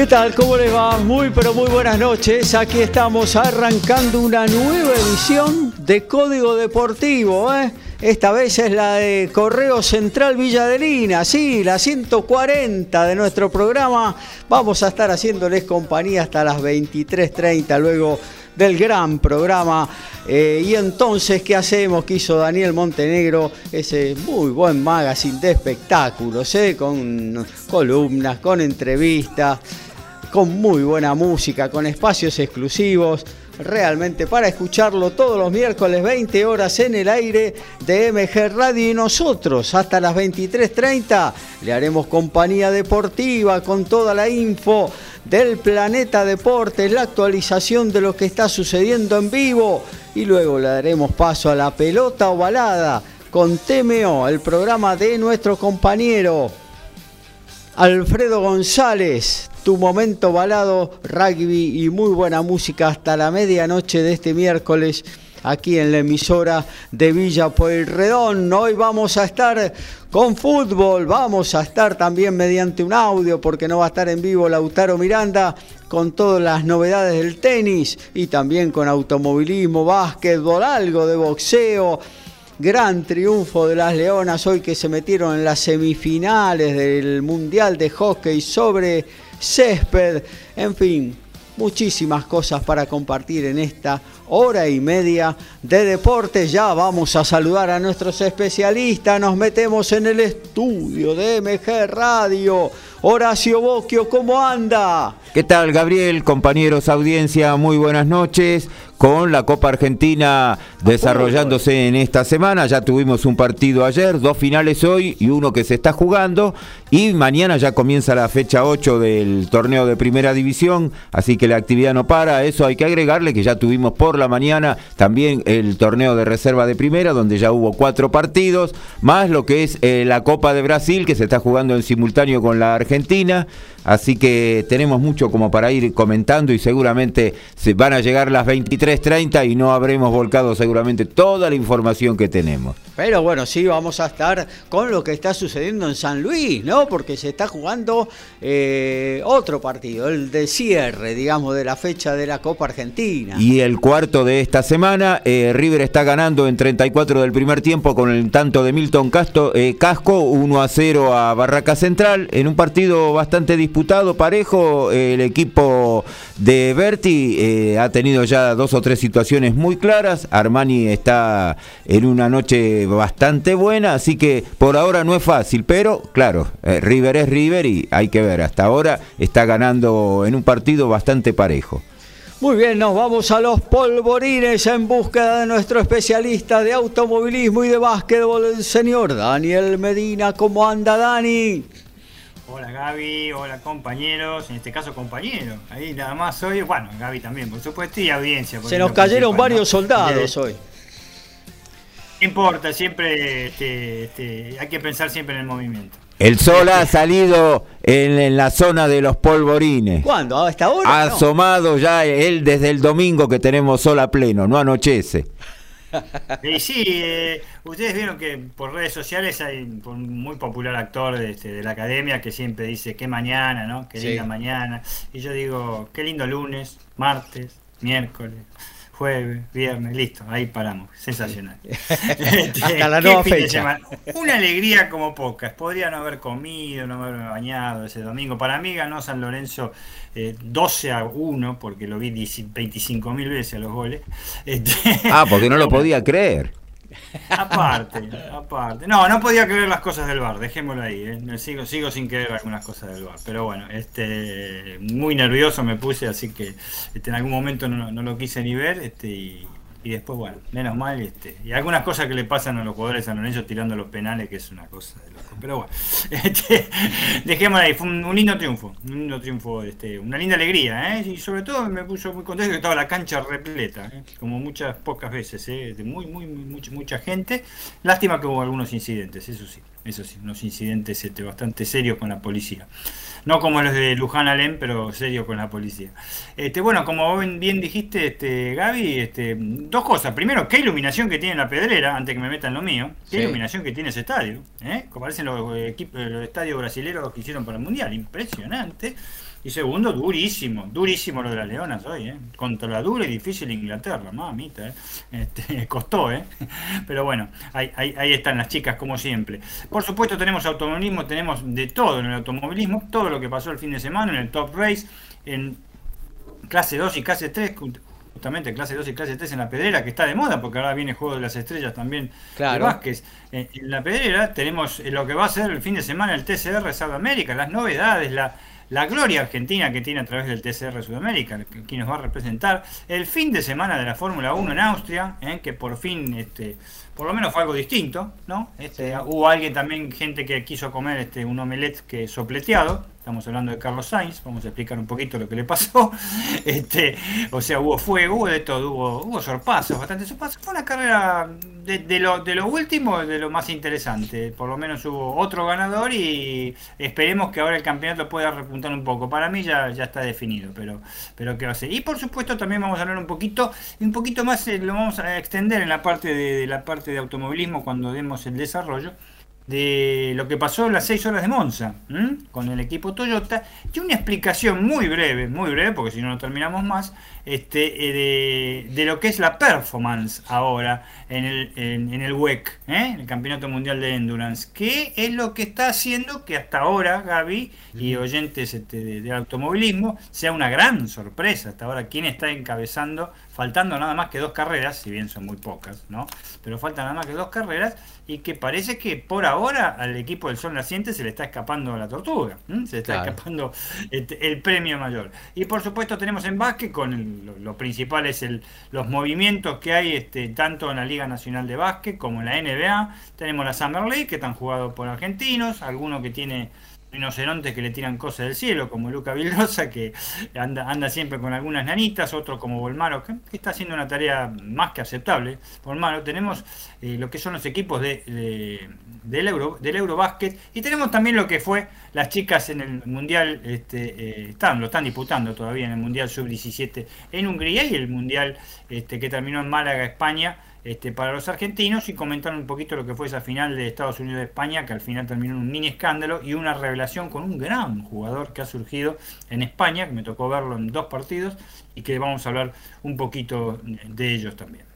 ¿Qué tal? ¿Cómo les va? Muy pero muy buenas noches. Aquí estamos arrancando una nueva edición de Código Deportivo. ¿eh? Esta vez es la de Correo Central Villadelina, sí, la 140 de nuestro programa. Vamos a estar haciéndoles compañía hasta las 23.30 luego del gran programa. Eh, y entonces, ¿qué hacemos? Que hizo Daniel Montenegro ese muy buen magazine de espectáculos, ¿eh? con columnas, con entrevistas con muy buena música, con espacios exclusivos, realmente para escucharlo todos los miércoles 20 horas en el aire de MG Radio. Y nosotros hasta las 23.30 le haremos compañía deportiva con toda la info del Planeta Deportes, la actualización de lo que está sucediendo en vivo. Y luego le daremos paso a la pelota ovalada con TMO, el programa de nuestro compañero Alfredo González, tu momento balado, rugby y muy buena música hasta la medianoche de este miércoles aquí en la emisora de Villa Pueyrredón. Hoy vamos a estar con fútbol, vamos a estar también mediante un audio porque no va a estar en vivo Lautaro Miranda con todas las novedades del tenis y también con automovilismo, básquetbol, algo de boxeo gran triunfo de las Leonas hoy que se metieron en las semifinales del Mundial de Hockey sobre césped. En fin, muchísimas cosas para compartir en esta hora y media de deportes. Ya vamos a saludar a nuestros especialistas. Nos metemos en el estudio de MG Radio. Horacio Boquio, ¿cómo anda? ¿Qué tal, Gabriel? Compañeros, audiencia, muy buenas noches con la Copa Argentina desarrollándose en esta semana. Ya tuvimos un partido ayer, dos finales hoy y uno que se está jugando. Y mañana ya comienza la fecha 8 del torneo de primera división, así que la actividad no para. Eso hay que agregarle que ya tuvimos por la mañana también el torneo de reserva de primera, donde ya hubo cuatro partidos, más lo que es eh, la Copa de Brasil, que se está jugando en simultáneo con la Argentina. Así que tenemos mucho como para ir comentando y seguramente se van a llegar las 23.30 y no habremos volcado seguramente toda la información que tenemos. Pero bueno, sí, vamos a estar con lo que está sucediendo en San Luis, ¿no? Porque se está jugando eh, otro partido, el de cierre, digamos, de la fecha de la Copa Argentina. Y el cuarto de esta semana, eh, River está ganando en 34 del primer tiempo con el tanto de Milton Casto, eh, Casco, 1 a 0 a Barraca Central, en un partido bastante disputado, parejo, el equipo de Berti ha tenido ya dos o tres situaciones muy claras, Armani está en una noche bastante buena, así que por ahora no es fácil, pero claro, eh, River es River y hay que ver, hasta ahora está ganando en un partido bastante parejo. Muy bien, nos vamos a los polvorines en búsqueda de nuestro especialista de automovilismo y de básquetbol, el señor Daniel Medina. ¿Cómo anda, Dani? Hola Gaby, hola compañeros, en este caso compañero. Ahí nada más soy, bueno, Gaby también, por supuesto, y audiencia. Se nos cayeron varios soldados hoy. No importa, siempre este, este, hay que pensar siempre en el movimiento. El sol ha salido en, la zona de los polvorines. ¿Cuándo? ¿A esta hora? Ha asomado ya él desde el domingo que tenemos sol a pleno, no anochece. Y sí, eh, ustedes vieron que por redes sociales hay un muy popular actor de, este, de, la academia que siempre dice que mañana, ¿no? Que linda mañana. Y yo digo, qué lindo lunes, martes, miércoles jueves, viernes, listo, ahí paramos. Sensacional. Este, Hasta la nueva fecha. Una alegría como pocas. Podría no haber comido, no haberme bañado ese domingo. Para mí ganó San Lorenzo 12 eh, a 1, porque lo vi 25 mil veces a los goles. Este, ah, porque no lo podía creer. Aparte, aparte. No, no podía creer las cosas del bar, dejémoslo ahí. ¿eh? Sigo, sigo sin creer algunas cosas del bar. Pero bueno, este, muy nervioso me puse, así que este, en algún momento no, no lo quise ni ver. Este, y, y después, bueno, menos mal. Este, y algunas cosas que le pasan a los jugadores a tirando los penales, que es una cosa de loco. Pero bueno, este, dejémosla ahí. Fue un, lindo triunfo. Un lindo triunfo, este, una linda alegría. ¿eh? Y sobre todo me puso muy contento que estaba la cancha repleta, ¿eh? como muchas pocas veces. ¿eh? De muy, muy, mucha, mucha gente. Lástima que hubo algunos incidentes, eso sí. Eso sí, unos incidentes este, bastante serios con la policía. No como los de Luján Alem, pero serios con la policía. Este, bueno, como bien dijiste, este, Gaby, este, dos cosas. Primero, qué iluminación que tiene la pedrera, antes que me metan lo mío. Qué iluminación que tiene ese estadio. ¿eh? Como parecen los, equipos, los estadios brasileños que hicieron para el Mundial. Impresionante. Y segundo, durísimo, durísimo lo de las Leonas hoy, ¿eh? Contra la dura y difícil Inglaterra, mamita, ¿eh? Este, costó, ¿eh? Pero bueno, ahí, ahí, están las chicas como siempre. Por supuesto tenemos automovilismo, tenemos de todo en el automovilismo, todo lo que pasó el fin de semana en el Top Race, en clase 2 y clase 3, justamente clase 2 y clase 3 en la pedrera, que está de moda, porque ahora viene Juego de las Estrellas también de Vázquez. En la pedrera tenemos lo que va a ser el fin de semana el TCR América, las novedades, la la gloria argentina que tiene a través del TCR Sudamérica, que nos va a representar, el fin de semana de la Fórmula 1 en Austria, ¿eh? que por fin, este, por lo menos fue algo distinto, ¿no? Este, hubo alguien también, gente que quiso comer este, un omelette que sopleteado, Estamos hablando de Carlos Sainz, vamos a explicar un poquito lo que le pasó. Este, o sea, hubo fuego, hubo de todo, hubo, hubo sorpasos, bastante sorpasos. Fue una carrera de, lo, de lo último, de lo más interesante. Por lo menos hubo otro ganador y esperemos que ahora el campeonato pueda repuntar un poco. Para mí ya, ya está definido, pero, pero qué va a ser. Y por supuesto también vamos a hablar un poquito, un poquito más, eh, lo vamos a extender en la parte de la parte de automovilismo cuando demos el desarrollo de lo que pasó en las 6 horas de Monza con el equipo Toyota y una explicación muy breve, muy breve, porque si no no terminamos más, este, eh, de, lo que es la performance ahora en el, en, el WEC, ¿eh? el Campeonato Mundial de Endurance, que es lo que está haciendo que hasta ahora, Gaby y oyentes este, de, automovilismo, sea una gran sorpresa. Hasta ahora, ¿quién está encabezando? Faltando nada más que dos carreras, si bien son muy pocas, ¿no? Pero faltan nada más que dos carreras y que parece que por ahora al equipo del Sol Naciente se le está escapando la tortuga, se le está escapando este, el premio mayor. Y por supuesto tenemos en básquet con lo, principal es el, los movimientos que hay este, tanto en la Liga Nacional de Básquet como en la NBA. Tenemos la Summer League que están jugados por argentinos, alguno que tiene rinocerontes que le tiran cosas del cielo, como Luca Vildosa, que anda, anda siempre con algunas nanitas, otro como Volmaro, que, está haciendo una tarea más que aceptable. Volmaro, tenemos eh, lo que son los equipos de, del, Euro, del Eurobásquet y tenemos también lo que fue las chicas en el Mundial, este, eh, están, lo están disputando todavía en el Mundial Sub-17 en Hungría y el Mundial este, que terminó en Málaga, España este, para los argentinos y comentar un poquito lo que fue esa final de Estados Unidos de España, que al final terminó en un mini escándalo y una revelación con un gran jugador que ha surgido en España, que me tocó verlo en dos partidos y que vamos a hablar un poquito de ellos también.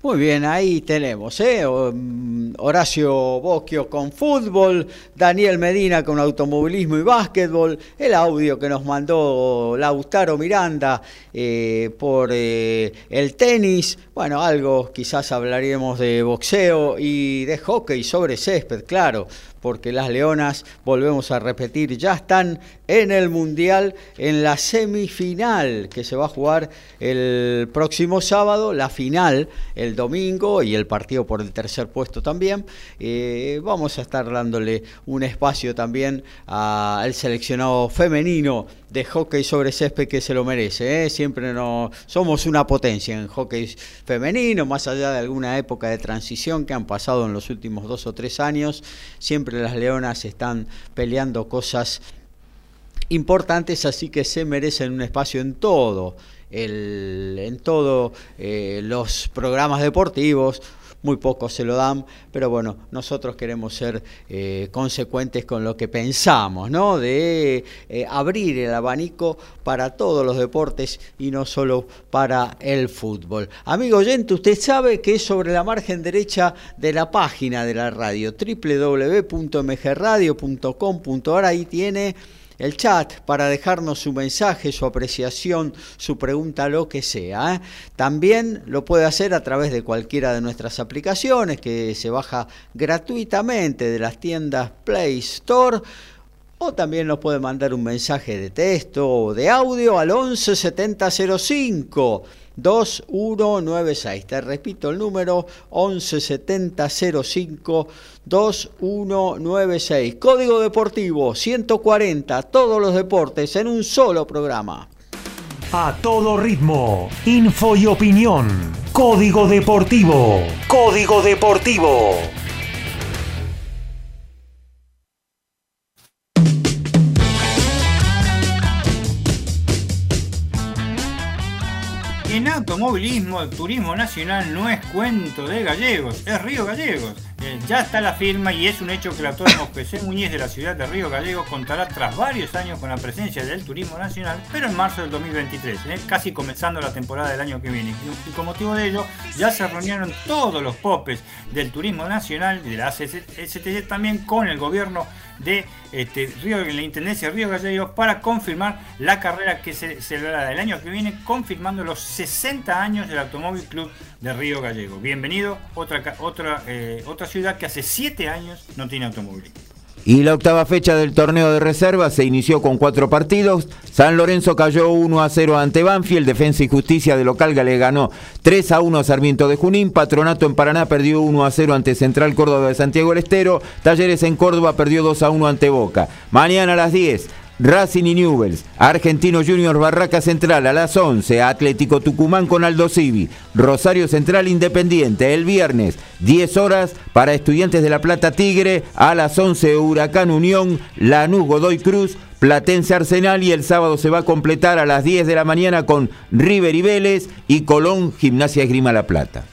Muy bien, ahí tenemos, ¿eh? Mm, Horacio Bocchio con fútbol, Daniel Medina con automovilismo y básquetbol, el audio que nos mandó Lautaro Miranda eh, por eh, el tenis, bueno, algo quizás hablaríamos de boxeo y de hockey sobre césped, claro, porque las Leonas, volvemos a repetir, ya están en el Mundial en la semifinal que se va a jugar el próximo sábado, la final el domingo y el partido por el tercer puesto también. Eh, vamos a estar dándole un espacio también al seleccionado femenino de hockey sobre césped que se lo merece. ¿eh? Siempre no, somos una potencia en hockey femenino, más allá de alguna época de transición que han pasado en los últimos dos o tres años. Siempre las leonas están peleando cosas importantes, así que se merecen un espacio en todo. en todos eh, los programas deportivos, muy pocos se lo dan, pero bueno, nosotros queremos ser eh, consecuentes con lo que pensamos, ¿no? De eh, abrir el abanico para todos los deportes y no solo para el fútbol. Amigo oyente, usted sabe que es sobre la margen derecha de la página de la radio, www.mgradio.com.ar, ahí tiene el chat para dejarnos su mensaje, su apreciación, su pregunta, lo que sea. ¿eh? También lo puede hacer a través de cualquiera de nuestras aplicaciones que se baja gratuitamente de las tiendas Play Store o también nos puede mandar un mensaje de texto o de audio al 11 7005 2196. Te repito el número 11 7005 2196. Código Deportivo 140. Todos los deportes en un solo programa. A todo ritmo, info y opinión. Código Deportivo. Código Deportivo. En automovilismo, el turismo nacional no es cuento de gallegos, es Río Gallegos. Eh, ya está la firma y es un hecho que el autónomo José Muñiz de la ciudad de Río Gallegos contará tras varios años con la presencia del turismo nacional, pero en marzo del 2023, eh, casi comenzando la temporada del año que viene. Y, con motivo de ello, ya se reunieron todos los popes del turismo nacional y de la STC también con el gobierno de este, Río, la Intendencia de Río Gallegos para confirmar la carrera que se celebrará el año que viene, confirmando los 60 años del Automóvil Club de Río Gallegos. Bienvenido, otra, otra, eh, otra ciudad que hace 7 años no tiene automóvil. Y la octava fecha del torneo de reserva se inició con cuatro partidos. San Lorenzo cayó 1 a 0 ante Banfield. Defensa y Justicia de local le ganó 3 a 1 a Sarmiento de Junín. Patronato en Paraná perdió 1 a 0 ante Central Córdoba de Santiago del Estero. Talleres en Córdoba perdió 2 a 1 ante Boca. Mañana a las 10. Racing y Newells, Argentino Junior Barraca Central a las 11, Atlético Tucumán con Aldo Civi, Rosario Central Independiente el viernes. 10 horas para Estudiantes de La Plata Tigre, a las 11 Huracán Unión, Lanús Godoy Cruz, Platense Arsenal y el sábado se va a completar a las 10 de la mañana con River y Vélez y Colón Gimnasia Esgrima La Plata.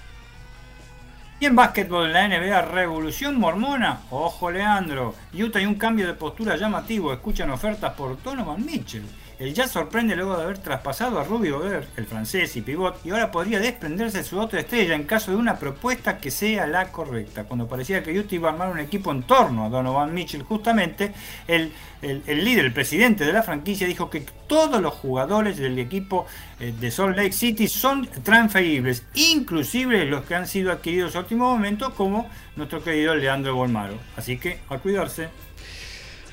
Y en básquetbol la NBA, Revolución Mormona, ojo Leandro, Utah hay un cambio de postura llamativo, escuchan ofertas por Donovan Mitchell. El Jazz sorprende luego de haber traspasado a Ruby Gobert, el francés y pivot, y ahora podría desprenderse de su otra estrella en caso de una propuesta que sea la correcta. Cuando parecía que Utah iba a armar un equipo en torno a Donovan Mitchell, justamente el, líder, el presidente de la franquicia, dijo que todos los jugadores del equipo eh, de Salt Lake City son transferibles, inclusive los que han sido adquiridos en último momento, como nuestro querido Leandro Bolmaro. Así que a cuidarse.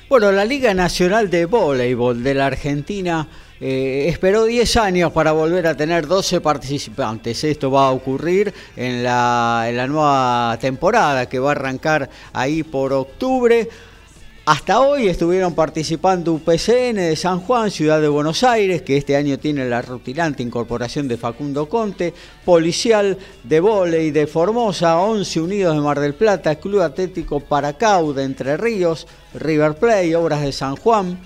Bueno, la Liga Nacional de Voleibol de la Argentina eh, esperó 10 años para volver a tener 12 participantes. Esto va a ocurrir en la, en la nueva temporada que va a arrancar ahí por octubre. Hasta hoy estuvieron participando UPCN de San Juan, Ciudad de Buenos Aires, que este año tiene la rutilante incorporación de Facundo Conte, Policial de Voley de Formosa, 11 Unidos de Mar del Plata, Club Atlético Paracau de Entre Ríos, River Play, Obras de San Juan,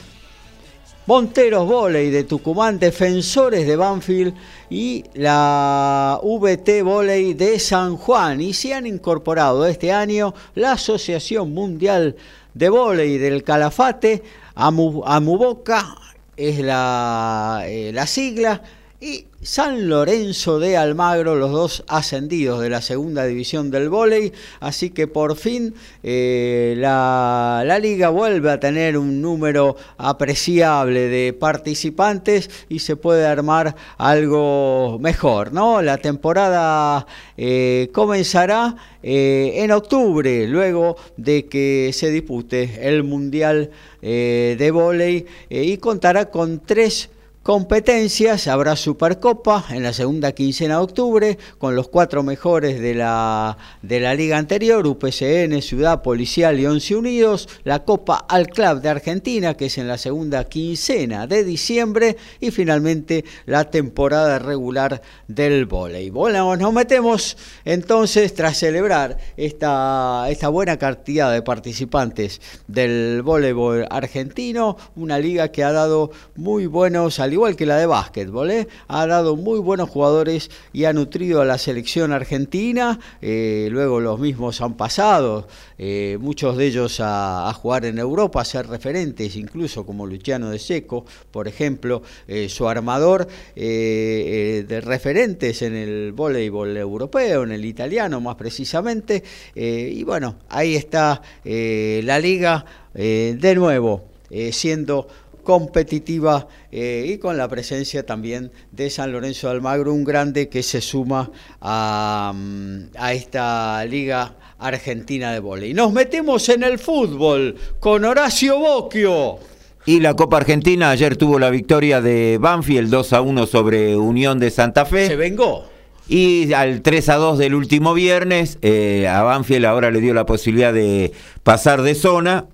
Monteros Voley de Tucumán, Defensores de Banfield y la VT Voley de San Juan. Y se han incorporado este año la Asociación Mundial de volei del Calafate, Amuboca es la, eh, la sigla, y San Lorenzo de Almagro, los dos ascendidos de la segunda división del vóley, así que por fin eh, la, la, liga vuelve a tener un número apreciable de participantes y se puede armar algo mejor, ¿no? La temporada eh, comenzará eh, en octubre, luego de que se dispute el Mundial de Vóley y contará con tres competencias. Habrá Supercopa en la segunda quincena de octubre con los cuatro mejores de la, de la liga anterior, UPCN, Ciudad Policial y Once Unidos. La Copa al Club de Argentina, que es en la segunda quincena de diciembre. Y finalmente la temporada regular del voleibol. Nos metemos entonces, tras celebrar esta, esta buena cantidad de participantes del voleibol argentino, una liga que ha dado muy buenos igual que la de básquetbol, ¿eh? ha dado muy buenos jugadores y ha nutrido a la selección argentina. Eh, luego los mismos han pasado, eh, muchos de ellos a, jugar en Europa, a ser referentes, incluso como Luciano de Seco, por ejemplo, su armador de referentes en el voleibol europeo, en el italiano más precisamente. y bueno, ahí está la liga de nuevo, siendo competitiva eh, y con la presencia también de San Lorenzo de Almagro, un grande que se suma a, mm, a esta liga argentina de volei. Nos metemos en el fútbol con Horacio Bocchio. Y la Copa Argentina ayer tuvo la victoria de Banfield 2 a 1 sobre Unión de Santa Fe. Se vengó. Y al 3 a 2 del último viernes, eh, a Banfield ahora le dio la posibilidad de pasar de zona.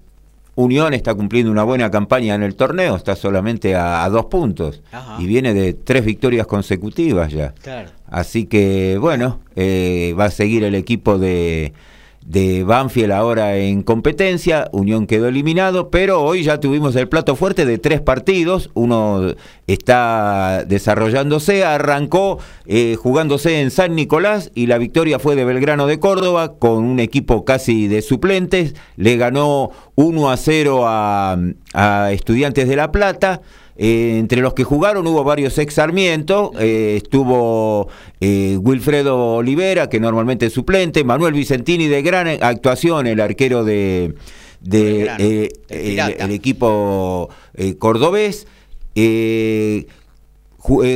Unión está cumpliendo una buena campaña en el torneo, está solamente a, a dos puntos Ajá. y viene de tres victorias consecutivas ya. Claro. Así que bueno, eh, va a seguir el equipo de, de Banfield ahora en competencia. Unión quedó eliminado, pero hoy ya tuvimos el plato fuerte de tres partidos. Uno está desarrollándose, arrancó eh, jugándose en San Nicolás y la victoria fue de Belgrano de Córdoba con un equipo casi de suplentes. Le ganó 1 a 0 a, a Estudiantes de La Plata. Eh, entre los que jugaron hubo varios ex Sarmiento, eh, estuvo eh, Wilfredo Olivera, que normalmente es suplente, Manuel Vicentini de gran actuación, el arquero de, de, el, equipo cordobés.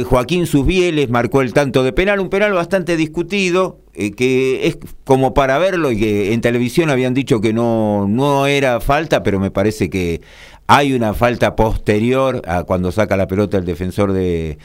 Joaquín Susbieles marcó el tanto de penal, un penal bastante discutido, que es como para verlo y que en televisión habían dicho que no, no era falta, pero me parece que hay una falta posterior a cuando saca la pelota el defensor de,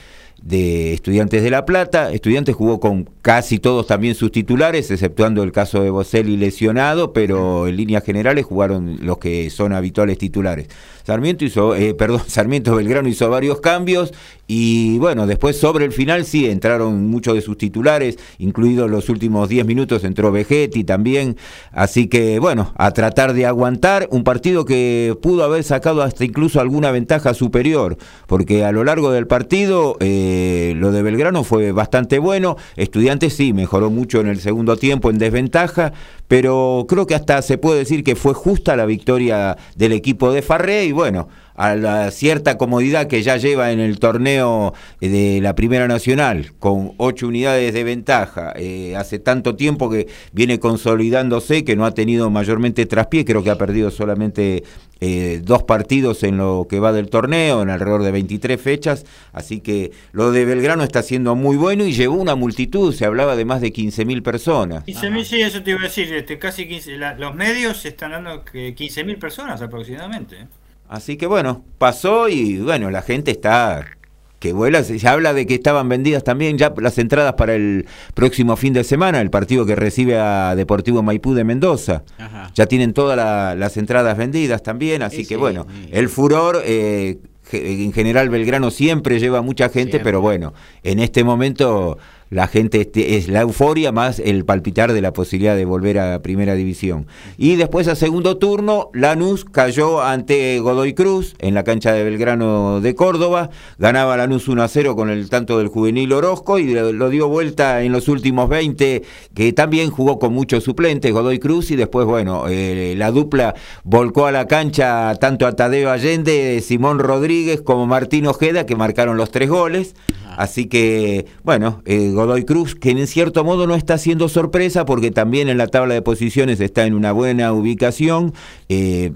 de Estudiantes de La Plata. Estudiantes jugó con casi todos también sus titulares, exceptuando el caso de Boselli lesionado, pero en líneas generales jugaron los que son habituales titulares. Sarmiento hizo, eh, perdón, Sarmiento Belgrano hizo varios cambios y bueno, después sobre el final sí entraron muchos de sus titulares, incluidos los últimos 10 minutos entró Vegetti también, así que bueno, a tratar de aguantar un partido que pudo haber sacado hasta incluso alguna ventaja superior, porque a lo largo del partido eh, lo de Belgrano fue bastante bueno, Estudiantes sí mejoró mucho en el segundo tiempo en desventaja, pero creo que hasta se puede decir que fue justa la victoria del equipo de Farré y bueno, a la cierta comodidad que ya lleva en el torneo de la Primera Nacional, con ocho unidades de ventaja, eh, hace tanto tiempo que viene consolidándose, que no ha tenido mayormente traspié, creo que ha perdido solamente eh, dos partidos en lo que va del torneo, en alrededor de 23 fechas, así que lo de Belgrano está siendo muy bueno y llevó una multitud, se hablaba de más de 15.000 personas. 15.000, sí, eso te iba a decir, este, casi 15, la- los medios están dando que 15.000 personas aproximadamente. Así que bueno, pasó y bueno, la gente está que vuela. Se se habla de que estaban vendidas también ya las entradas para el próximo fin de semana, el partido que recibe a Deportivo Maipú de Mendoza. Ajá. Ya tienen todas la- las entradas vendidas también, así Sí, que bueno, sí. el furor... eh, en general Belgrano siempre lleva mucha gente, Siempre. pero bueno, en este momento la gente este, es la euforia más el palpitar de la posibilidad de volver a primera división. Y después a segundo turno, Lanús cayó ante Godoy Cruz en la cancha de Belgrano de Córdoba, ganaba Lanús 1 a 0 con el tanto del juvenil Orozco y lo, dio vuelta en los últimos 20, que también jugó con muchos suplentes, Godoy Cruz, y después, bueno, eh, la dupla volcó a la cancha tanto a Tadeo Allende, Simón Rodríguez como Martín Ojeda, que marcaron los tres goles. Así que, bueno, eh, Godoy Cruz, que en cierto modo no está haciendo sorpresa porque también en la tabla de posiciones está en una buena ubicación. Eh,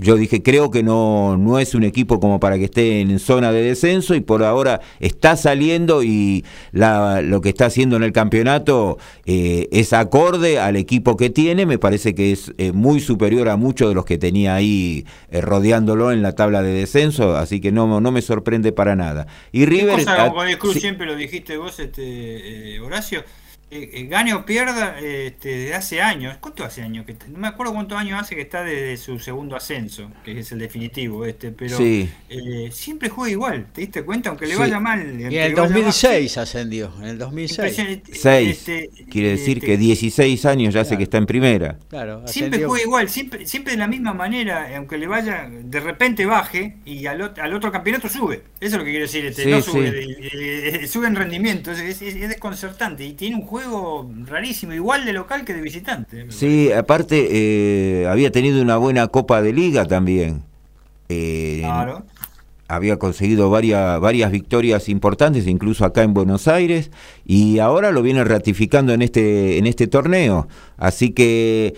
yo dije, creo que no, no es un equipo como para que esté en zona de descenso y por ahora está saliendo y la- lo que está haciendo en el campeonato eh, es acorde al equipo que tiene, me parece que es eh, muy superior a muchos de los que tenía ahí eh, rodeándolo en la tabla de descenso, así que no, no me sorprende para nada. Y ¿Qué River... cosa Godoy Cruz sí, siempre lo dijiste vos, este, Horacio? Eh, eh, gane o pierda este, desde hace años. ¿Cuánto hace años? que está? No me acuerdo cuántos años hace que está desde su segundo ascenso, que es el definitivo, este, pero Sí. eh, siempre juega igual, ¿te diste cuenta? Aunque le Sí. vaya mal. Y en el vaya mal, 2006 ascendió, en el 2006. impresionante, Seis. este, Quiere decir este, que 16 años ya sé Claro. que está en primera. Claro, Siempre juega igual, siempre, siempre de la misma manera, aunque le vaya, de repente baje y al, al otro campeonato sube. Eso es lo que quiero decir, este, Sí, no sube, sí. de- de- sube en rendimiento, es, es- es desconcertante y tiene un juego rarísimo, igual de local que de visitante. Sí, aparte eh, había tenido una buena Copa de Liga también. Eh. Claro. había conseguido varias, varias victorias importantes, incluso acá en Buenos Aires, y ahora lo viene ratificando en este, en este torneo. Así que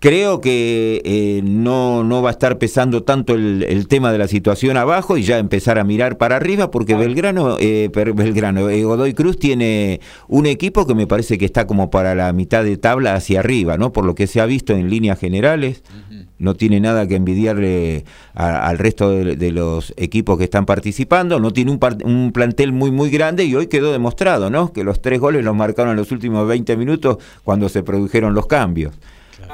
Creo que eh, no, no va a estar pesando tanto el, tema de la situación abajo y ya empezar a mirar para arriba porque Belgrano, eh, Belgrano eh, Godoy Cruz tiene un equipo que me parece que está como para la mitad de tabla hacia arriba, ¿no? Por lo que se ha visto en líneas generales, no tiene nada que envidiarle al resto de, los equipos que están participando, no tiene un, un plantel muy muy grande y hoy quedó demostrado, ¿no? Que los tres goles los marcaron en los últimos 20 minutos cuando se produjeron los cambios.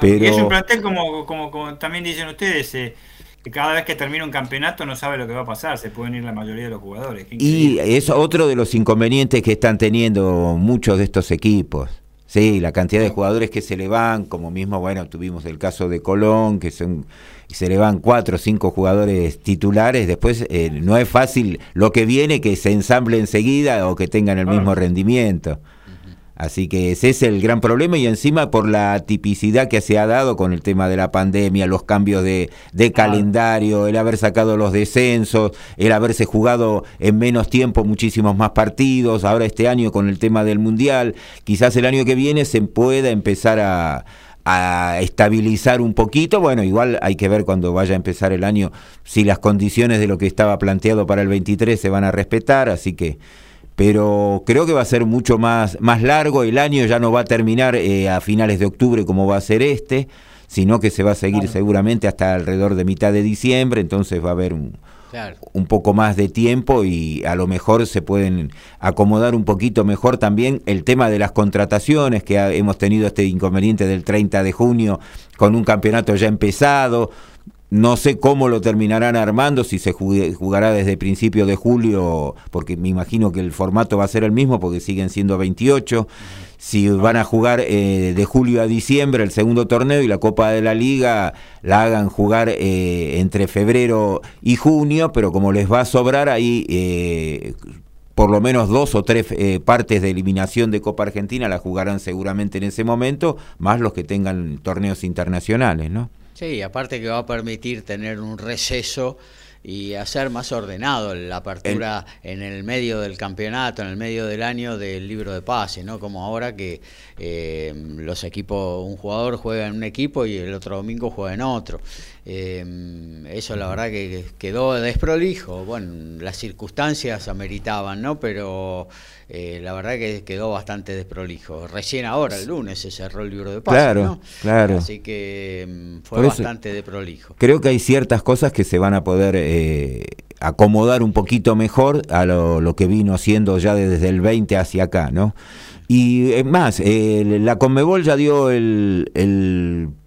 Y es un plantel como, como, también dicen ustedes, eh, que cada vez que termina un campeonato no sabe lo que va a pasar, se pueden ir la mayoría de los jugadores. Y es otro de los inconvenientes que están teniendo muchos de estos equipos. Sí, la cantidad de jugadores que se le van, como mismo, bueno, tuvimos el caso de Colón, que son, se le van cuatro o cinco jugadores titulares, después eh, no es fácil lo que viene que se ensamble enseguida o que tengan el mismo rendimiento. Así que ese es el gran problema y encima por la tipicidad que se ha dado con el tema de la pandemia, los cambios de, calendario, el haber sacado los descensos, el haberse jugado en menos tiempo muchísimos más partidos, ahora este año con el tema del Mundial, quizás el año que viene se pueda empezar a, a estabilizar un poquito. Bueno, igual hay que ver cuando vaya a empezar el año si las condiciones de lo que estaba planteado para el 23 se van a respetar, así que pero creo que va a ser mucho más, más largo, el año ya no va a terminar eh, a finales de octubre como va a ser este, sino que se va a seguir seguramente hasta alrededor de mitad de diciembre, entonces va a haber un, un poco más de tiempo y a lo mejor se pueden acomodar un poquito mejor también el tema de las contrataciones, que hemos tenido este inconveniente del 30 de junio con un campeonato ya empezado no sé cómo lo terminarán armando, si se jugará desde principio de julio, porque me imagino que el formato va a ser el mismo, porque siguen siendo 28. Si van a jugar eh, de julio a diciembre el segundo torneo y la Copa de la Liga la hagan jugar eh, entre febrero y junio, pero como les va a sobrar ahí eh, por lo menos dos o tres partes de eliminación de Copa Argentina la jugarán seguramente en ese momento, más los que tengan torneos internacionales, ¿no? Sí, aparte que va a permitir tener un receso y hacer más ordenado la apertura en el medio del campeonato, en el medio del año del libro de pase, ¿no? Como ahora que eh, los equipos, un jugador juega en un equipo y el otro domingo juega en otro. Eh, eso la verdad que quedó desprolijo. Bueno, las circunstancias ameritaban, ¿no? Pero eh, la verdad que quedó bastante desprolijo. Recién ahora, el lunes, se cerró el libro de pase, claro, Claro, Así que mm, fue bastante desprolijo. Creo que hay ciertas cosas que se van a poder eh, acomodar un poquito mejor a lo, que vino haciendo ya desde el 20 hacia acá, ¿no? Y es más, la Conmebol ya dio el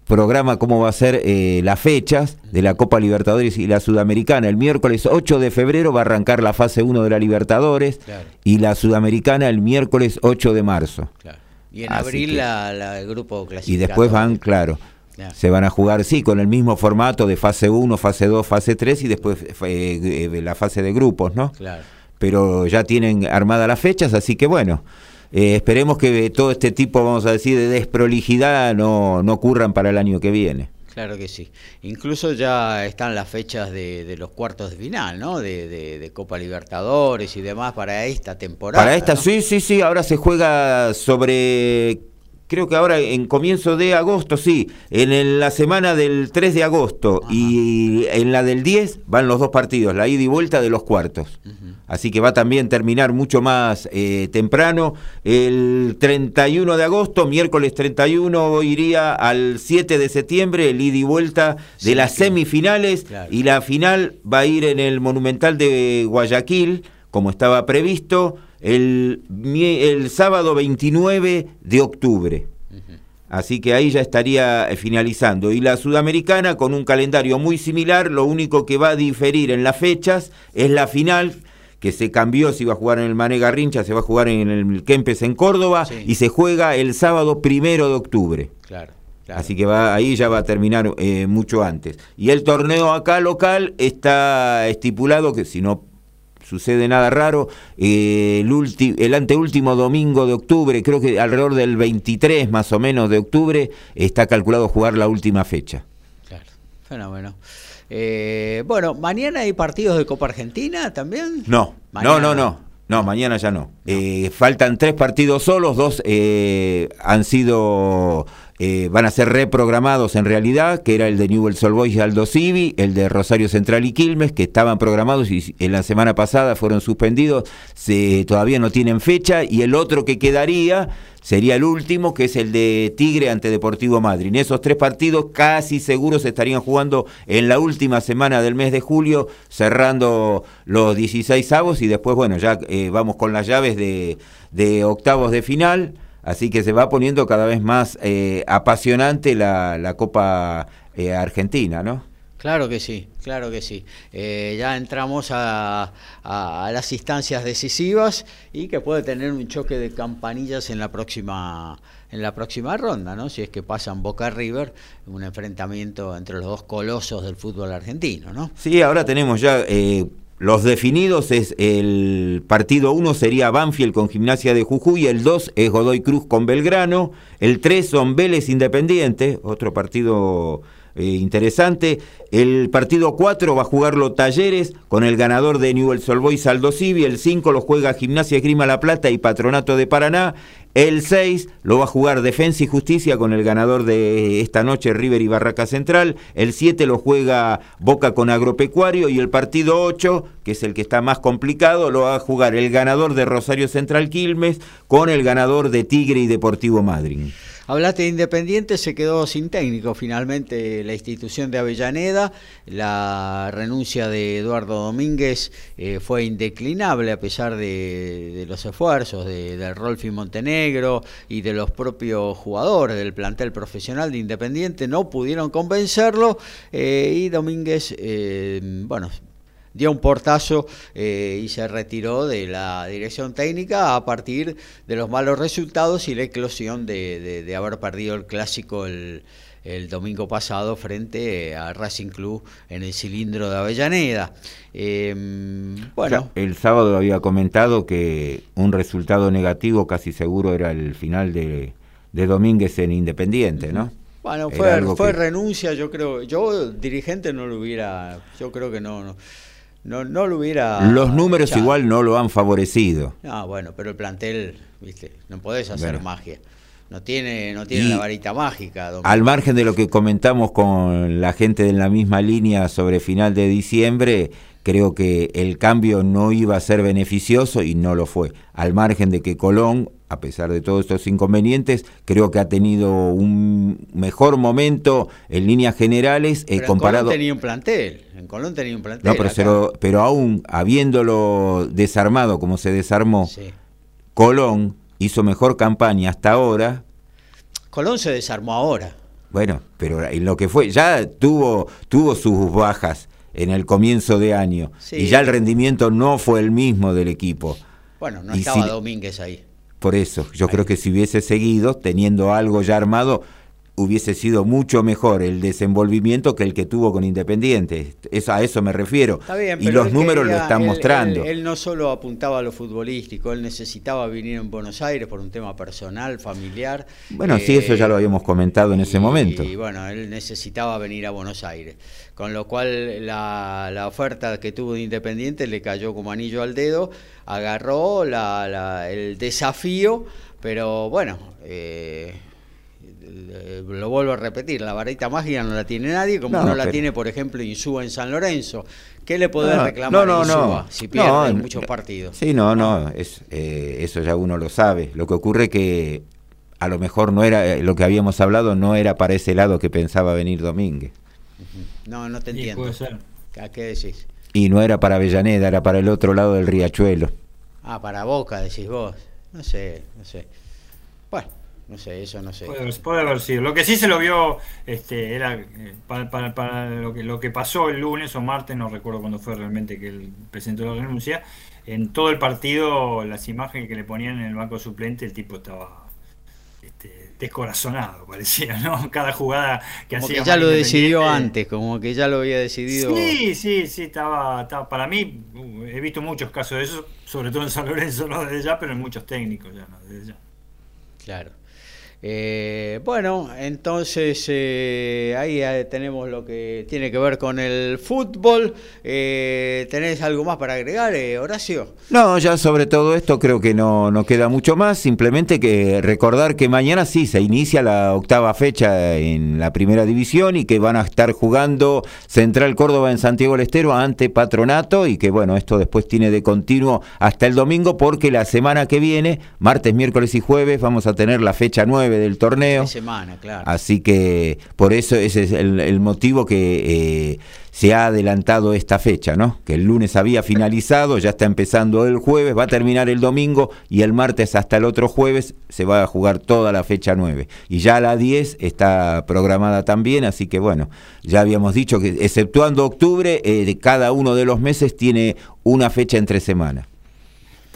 programa cómo va a ser eh, las fechas de la Copa Libertadores y la Sudamericana. El miércoles 8 de febrero va a arrancar la fase 1 de la Libertadores y la Sudamericana el miércoles 8 de marzo. Y en abril la, el grupo clasificado. Y después van, claro, se van a jugar, sí, con el mismo formato de fase 1, fase 2, fase 3 y después eh, eh, la fase de grupos, ¿no? Claro. Pero ya tienen armadas las fechas, así que bueno. Eh, esperemos que todo este tipo, vamos a decir, de desprolijidad no, no ocurran para el año que viene. Claro que sí. Incluso ya están las fechas de, los cuartos de final, ¿no? De, Copa Libertadores y demás para esta temporada. Para esta, sí, sí, sí. Ahora se juega sobre creo que ahora en comienzo de agosto, sí, en la semana del 3 de agosto y en la del 10 van los dos partidos, la ida y vuelta de los cuartos. Así que va también a terminar mucho más eh, temprano. El 31 de agosto, miércoles 31, iría al 7 de septiembre, el ida y vuelta de las semifinales. Y la final va a ir en el Monumental de Guayaquil, como estaba previsto el, el sábado 29 de octubre. Así que ahí ya estaría eh, finalizando. Y la sudamericana con un calendario muy similar, lo único que va a diferir en las fechas es la final, que se cambió, si va a jugar en el Mané Garrincha, se va a jugar en el Kempes en Córdoba, y se juega el sábado primero de octubre. Claro. Así que va, ahí ya va a terminar eh, mucho antes. Y el torneo acá local está estipulado que si no sucede nada raro. Eh, el, el anteúltimo domingo de octubre, creo que alrededor del 23 más o menos de octubre, está calculado jugar la última fecha. Claro, fenómeno. Eh, bueno, ¿mañana hay partidos de Copa Argentina también? No, no, no, no. No, mañana ya no. Eh, faltan tres partidos solos, dos han sido eh, van a ser reprogramados en realidad, que era el de Newell's Old Boys y Aldo Civi, el de Rosario Central y Quilmes, que estaban programados y en la semana pasada fueron suspendidos, se, todavía no tienen fecha, y el otro que quedaría sería el último, que es el de Tigre ante Deportivo Madrid. Esos tres partidos casi seguros se estarían jugando en la última semana del mes de julio, cerrando los 16 avos y después, bueno, ya eh, vamos con las llaves de, de octavos de final. Así que se va poniendo cada vez más eh, apasionante la, Copa eh, Argentina, ¿no? Claro que sí, claro que sí. Eh, ya entramos a, las instancias decisivas y que puede tener un choque de campanillas en la próxima en la próxima ronda, ¿no? Si es que pasan Boca River, un enfrentamiento entre los dos colosos del fútbol argentino, ¿no? Sí, ahora tenemos ya los definidos es el partido 1 sería Banfield con Gimnasia de Jujuy, el 2 es Godoy Cruz con Belgrano, el 3 son Vélez Independiente, otro partido eh, interesante. El partido 4 va a jugarlo Talleres con el ganador de Newell's Old Boys Saldo Civi, el 5 lo juega Gimnasia Esgrima La Plata y Patronato de Paraná, el 6 lo va a jugar Defensa y Justicia con el ganador de esta noche, River y Barraca Central. El 7 lo juega Boca con Agropecuario. Y el partido 8, que es el que está más complicado, lo va a jugar el ganador de Rosario Central Quilmes con el ganador de Tigre y Deportivo Madrid. Hablaste de Independiente, se quedó sin técnico finalmente la institución de Avellaneda. La renuncia de Eduardo Domínguez eh, fue indeclinable a pesar de, los esfuerzos de, de, Rolfi Montenegro y de los propios jugadores del plantel profesional de Independiente. No pudieron convencerlo eh, y Domínguez, eh, bueno, dio un portazo eh, y se retiró de la dirección técnica a partir de los malos resultados y la eclosión de, haber perdido el clásico el, domingo pasado frente a Racing Club en el cilindro de Avellaneda. Em, bueno, el sábado había comentado que un resultado negativo casi seguro era el final de, Domínguez en Independiente, ¿no? Bueno, fue, fue renuncia, yo creo, yo dirigente no lo hubiera, yo creo que no, no no, no lo hubiera. Los números igual no lo han favorecido. Ah, bueno, pero el plantel, viste, no podés hacer magia. No tiene, no tiene la varita mágica. Al margen de lo que comentamos con la gente de la misma línea sobre final de diciembre, creo que el cambio no iba a ser beneficioso y no lo fue. Al margen de que Colón a pesar de todos estos inconvenientes, creo que ha tenido un mejor momento en líneas generales eh, comparado. En Colón tenía un plantel, en Colón tenía un plantel. No, pero, pero aún habiéndolo desarmado como se desarmó, Colón hizo mejor campaña hasta ahora. Colón se desarmó ahora. Bueno, pero en lo que fue, ya tuvo, tuvo sus bajas en el comienzo de año y ya el rendimiento no fue el mismo del equipo. Bueno, no estaba Domínguez ahí. Por eso, yo creo que si hubiese seguido teniendo algo ya armado, hubiese sido mucho mejor el desenvolvimiento que el que tuvo con Independiente. a eso me refiero. y los números lo están mostrando. Él, no solo apuntaba a lo futbolístico, él necesitaba venir en Buenos Aires por un tema personal, familiar. Bueno, sí, eso ya lo habíamos comentado en ese momento. Y bueno, él necesitaba venir a Buenos Aires. Con lo cual la, la oferta que tuvo de Independiente le cayó como anillo al dedo, agarró el desafío, pero bueno... Eh, eh, lo vuelvo a repetir, la varita mágica no la tiene nadie, como no, la tiene, por ejemplo, Insúa en San Lorenzo. ¿Qué le podés reclamar a Insúa si pierde muchos partidos? Sí, no, no, es, eh, eso ya uno lo sabe. Lo que ocurre que a lo mejor no era, eh, lo que habíamos hablado no era para ese lado que pensaba venir Domínguez. No, no te entiendo. ¿A qué decís? Y no era para Avellaneda, era para el otro lado del riachuelo. Ah, para Boca, decís vos. No sé, no sé. No sé, eso no sé. Puede, haber sido. Lo que sí se lo vio este, era eh, para, lo, que, lo que pasó el lunes o martes, no recuerdo cuándo fue realmente que el presentó la renuncia. En todo el partido, las imágenes que le ponían en el banco suplente, el tipo estaba este, descorazonado, parecía, ¿no? Cada jugada que como hacía. Que ya lo decidió antes, como que ya lo había decidido. Sí, sí, sí, estaba, estaba. Para mí, uh, he visto muchos casos de eso, sobre todo en San Lorenzo, no desde ya, pero en muchos técnicos ya, no desde ya. Claro. Eh, bueno, entonces eh, ahí eh, tenemos lo que tiene que ver con el fútbol. ¿Tenés algo más para agregar, Horacio? No, ya sobre todo esto creo que no, no queda mucho más. Simplemente que recordar que mañana sí se inicia la octava fecha en la primera división y que van a estar jugando Central Córdoba en Santiago del Estero ante Patronato y que bueno, esto después tiene de continuo hasta el domingo porque la semana que viene, martes, miércoles y jueves, vamos a tener la fecha 9 del torneo. semana, claro. Así que por eso ese es el, motivo que eh, se ha adelantado esta fecha, ¿no? Que el lunes había finalizado, ya está empezando el jueves, va a terminar el domingo y el martes hasta el otro jueves se va a jugar toda la fecha 9. Y ya la 10 está programada también, así que bueno, ya habíamos dicho que exceptuando octubre, eh, cada uno de los meses tiene una fecha entre semanas.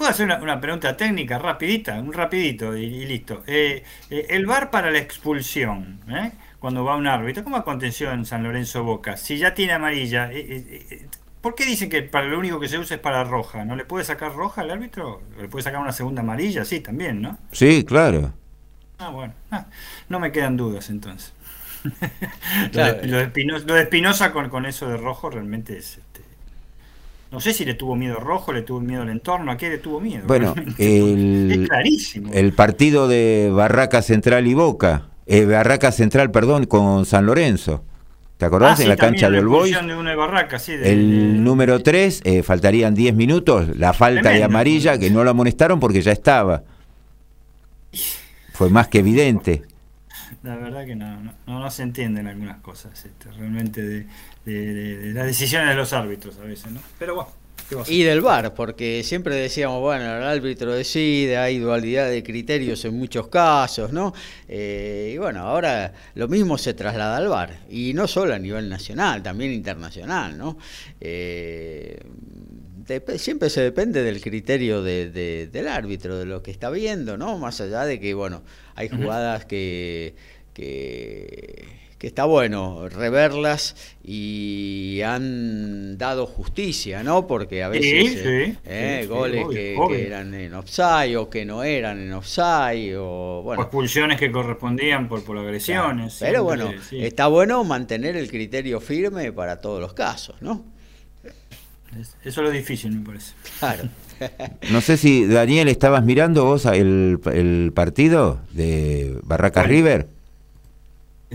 Puedo hacer una, pregunta técnica rapidita, un rapidito y, listo. Eh, eh, el VAR para la expulsión, ¿eh? cuando va un árbitro, ¿cómo aconteció en San Lorenzo Boca? Si ya tiene amarilla, ¿por qué dicen que para lo único que se usa es para roja? ¿No le puede sacar roja al árbitro? ¿Le puede sacar una segunda amarilla? Sí, también, ¿no? Sí, claro. Ah, bueno. Ah, no me quedan dudas entonces. lo, de, Espinosa, con, con eso de rojo realmente es... No sé si le tuvo miedo rojo, le tuvo miedo al entorno, ¿a qué le tuvo miedo? Bueno, el, clarísimo. el partido de Barraca Central y Boca, eh, Barraca Central, perdón, con San Lorenzo. ¿Te acordás? Ah, en la cancha del Boys. De el número 3, eh, faltarían 10 minutos, la falta de amarilla, que no lo amonestaron porque ya estaba. Fue más que evidente. La verdad que no, no, se entienden algunas cosas, este, realmente de, de, las decisiones de los árbitros a veces, ¿no? Pero bueno. Y del VAR, porque siempre decíamos, bueno, el árbitro decide, hay dualidad de criterios en muchos casos, ¿no? Eh, y bueno, ahora lo mismo se traslada al VAR, y no solo a nivel nacional, también internacional, ¿no? Eh, siempre se depende del criterio del árbitro, de lo que está viendo, ¿no? Más allá de que, bueno, hay jugadas que, que que está bueno reverlas y han dado justicia, ¿no? Porque a veces eh, eh, goles que, eran en offside o que no eran en offside o bueno. expulsiones que correspondían por, por agresiones. Pero bueno, está bueno mantener el criterio firme para todos los casos, ¿no? Eso es lo difícil, me parece. Claro. No sé si, Daniel, estabas mirando vos el, el partido de Barracas River.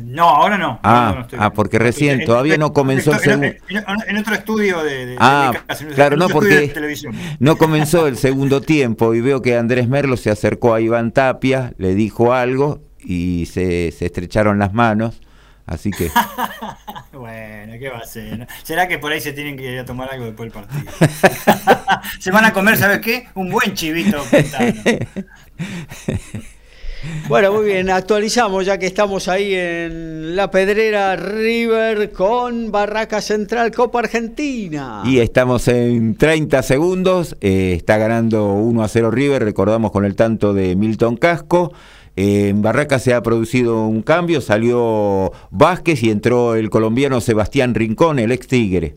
No, ahora no. Ah, ah porque recién todavía no comenzó el segundo. En, otro estudio de, ah, claro, no porque no comenzó el segundo tiempo y veo que Andrés Merlo se acercó a Iván Tapia, le dijo algo y se, estrecharon las manos. Así que. bueno, ¿qué va a ser? ¿Será que por ahí se tienen que ir a tomar algo después del partido? se van a comer, ¿sabes qué? Un buen chivito. Bueno, muy bien, actualizamos ya que estamos ahí en la Pedrera River con Barraca Central Copa Argentina. Y estamos en 30 segundos, eh, está ganando 1 a 0 River, recordamos con el tanto de Milton Casco. en Barraca se ha producido un cambio, salió Vázquez y entró el colombiano Sebastián Rincón, el ex Tigre.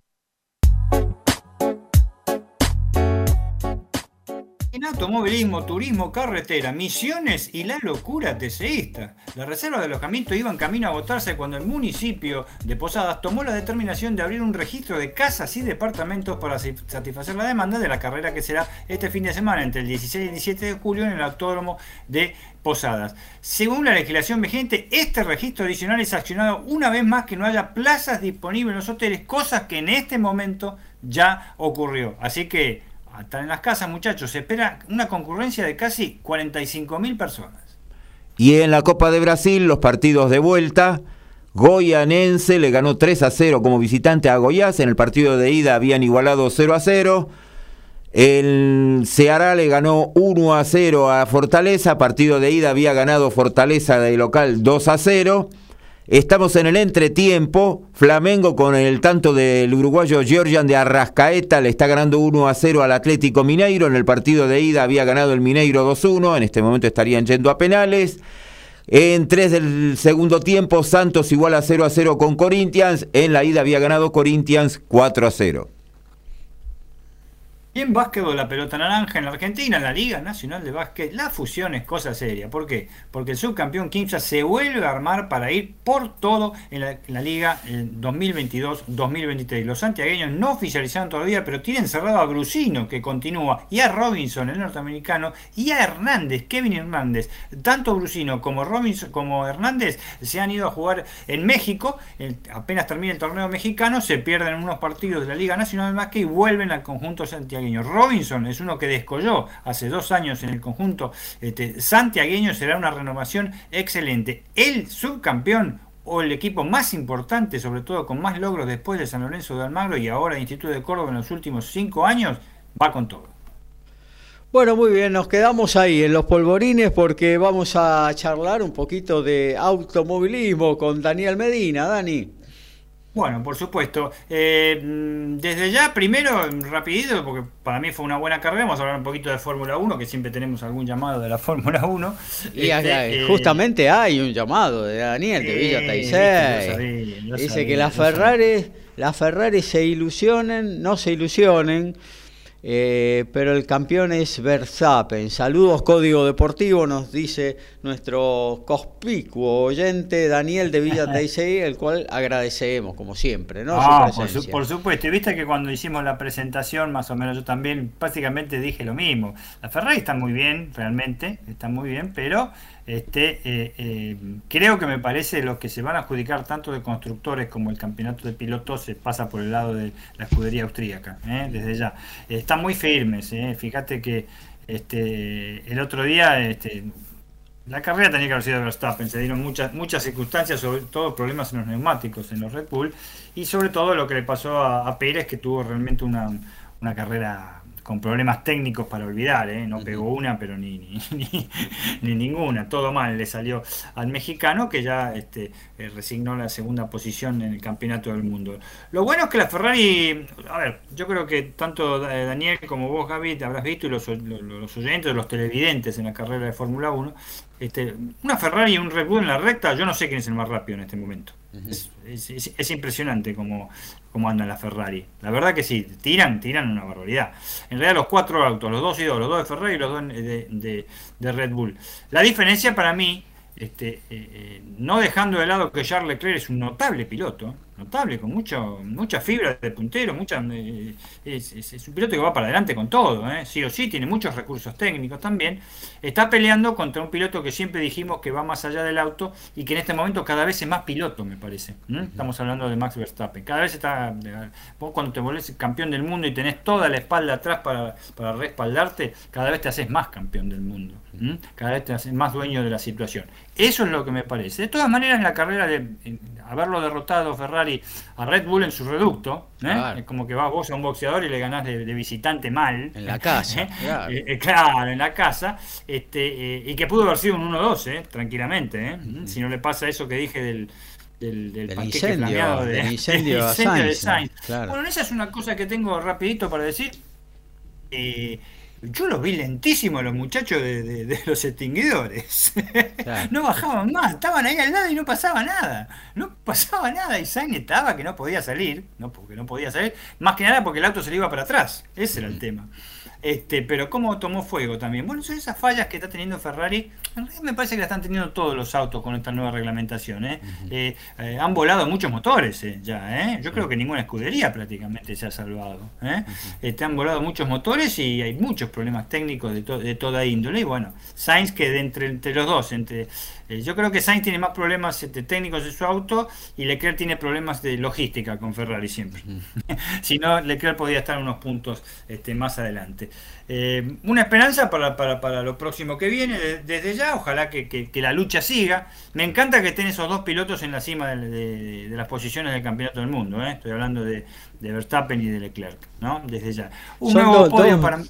Automovilismo, turismo, carretera, misiones y la locura teseísta. Las reservas de alojamiento iban camino a votarse cuando el municipio de Posadas tomó la determinación de abrir un registro de casas y departamentos para satisfacer la demanda de la carrera que será este fin de semana entre el 16 y el 17 de julio en el autódromo de Posadas. Según la legislación vigente, este registro adicional es accionado una vez más que no haya plazas disponibles en los hoteles, cosa que en este momento ya ocurrió. Así que están en las casas, muchachos. Se espera una concurrencia de casi 45 mil personas. Y en la Copa de Brasil, los partidos de vuelta. Goyanense le ganó 3 a 0 como visitante a Goiás. En el partido de ida habían igualado 0 a 0. El Ceará le ganó 1 a 0 a Fortaleza. Partido de ida había ganado Fortaleza de local 2 a 0. Estamos en el entretiempo. Flamengo con el tanto del uruguayo Georgian de Arrascaeta le está ganando 1 a 0 al Atlético Mineiro. En el partido de ida había ganado el Mineiro 2-1. En este momento estarían yendo a penales. En 3 del segundo tiempo, Santos igual a 0 a 0 con Corinthians. En la ida había ganado Corinthians 4 a 0. Y en básquetbol, la pelota naranja en la Argentina, en la Liga Nacional de Básquet, la fusión es cosa seria. ¿Por qué? Porque el subcampeón Kimsa se vuelve a armar para ir por todo en la, Liga 2022-2023. Los santiagueños no oficializaron todavía, pero tienen cerrado a Brusino, que continúa, y a Robinson, el norteamericano, y a Hernández, Kevin Hernández. Tanto Brusino como Robinson como Hernández se han ido a jugar en México. apenas termina el torneo mexicano, se pierden unos partidos de la Liga Nacional de Básquet y vuelven al conjunto santiagueño. Robinson es uno que descolló hace dos años en el conjunto este, santiagueño, será una renovación excelente. El subcampeón o el equipo más importante, sobre todo con más logros después de San Lorenzo de Almagro y ahora Instituto de Córdoba en los últimos cinco años, va con todo. Bueno, muy bien, nos quedamos ahí en los polvorines porque vamos a charlar un poquito de automovilismo con Daniel Medina. Dani. Bueno, por supuesto. Eh, mm, desde ya, primero, rapidito, porque para mí fue una buena carrera, vamos a hablar un poquito de Fórmula 1, que siempre tenemos algún llamado de la Fórmula 1. Y este, eh, justamente hay un llamado de Daniel de Villa Taisei. Dice que las Ferrari, las Ferrari se ilusionen, no se ilusionen, eh, pero el campeón es Verstappen. Saludos, Código Deportivo, nos dice nuestro conspicuo oyente Daniel de Villa Teisei, el cual agradecemos, como siempre, ¿no? Ah, por, supuesto. Y viste que cuando hicimos la presentación, más o menos yo también prácticamente dije lo mismo. La Ferrari está muy bien, realmente, está muy bien, pero este, eh, eh, creo que me parece los que se van a adjudicar tanto de constructores como el campeonato de pilotos se pasa por el lado de la escudería austríaca, ¿eh? desde ya. están muy firmes, fíjate que este, el otro día este, la carrera tenía que haber sido de Verstappen, se dieron muchas, muchas circunstancias, sobre todo problemas en los neumáticos, en los Red Bull, y sobre todo lo que le pasó a, Pérez, que tuvo realmente una, una carrera con problemas técnicos para olvidar, ¿eh? no pegó una, pero ni, ni, ni, ninguna, todo mal le salió al mexicano que ya este, eh, resignó la segunda posición en el campeonato del mundo. Lo bueno es que la Ferrari, a ver, yo creo que tanto eh, Daniel como vos, Gaby, te habrás visto y los, los, oyentes, los televidentes en la carrera de Fórmula 1, este, una Ferrari y un Red Bull en la recta, yo no sé quién es el más rápido en este momento. es, impresionante como cómo andan la Ferrari. La verdad que sí, tiran, tiran una barbaridad. En realidad los cuatro autos, los dos y dos, los dos de Ferrari y los dos de, de Red Bull. La diferencia para mí, este, eh, eh, no dejando de lado que Charles Leclerc es un notable piloto, notable, con mucho, mucha fibra de puntero, mucha, eh, es, un piloto que va para adelante con todo, ¿eh? sí o sí, tiene muchos recursos técnicos también. Está peleando contra un piloto que siempre dijimos que va más allá del auto y que en este momento cada vez es más piloto, me parece. Estamos hablando de Max Verstappen. Cada vez está, vos cuando te volvés campeón del mundo y tenés toda la espalda atrás para, para respaldarte, cada vez te haces más campeón del mundo. Cada vez te haces más dueño de la situación. Eso es lo que me parece. De todas maneras, en la carrera de haberlo derrotado Ferrari a Red Bull en su reducto, ¿eh? es como que vas vos a un boxeador y le ganás de, visitante mal. En la casa. ¿eh? Eh, claro. en la casa. Este, y que pudo haber sido un 1-2, tranquilamente. Si no le pasa eso que dije del, del, del, incendio, de, incendio, de Sainz. Bueno, esa es una cosa que tengo rapidito para decir. Yo los vi lentísimos los muchachos de, los extinguidores. no bajaban más, estaban ahí al lado y no pasaba nada. No pasaba nada y Sainz estaba que no podía salir, no porque no podía salir, más que nada porque el auto se le iba para atrás. Ese era el tema. Este, pero cómo tomó fuego también. Bueno, son esas fallas que está teniendo Ferrari. En realidad me parece que la están teniendo todos los autos con esta nueva reglamentación. ¿eh? Eh, eh, han volado muchos motores ya. Yo creo que ninguna escudería prácticamente se ha salvado. Este, han volado muchos motores y hay muchos problemas técnicos de, de toda índole. Y bueno, Sainz que de entre, entre los dos, entre eh, yo creo que Sainz tiene más problemas este, técnicos de su auto y Leclerc tiene problemas de logística con Ferrari siempre. si no, Leclerc podría estar unos puntos este, más adelante. Eh, una esperanza para, para, lo próximo que viene, desde ya, ojalá que, la lucha siga. Me encanta que estén esos dos pilotos en la cima de, las posiciones del campeonato del mundo. ¿eh? Estoy hablando de, Verstappen y de Leclerc, ¿no? Desde ya.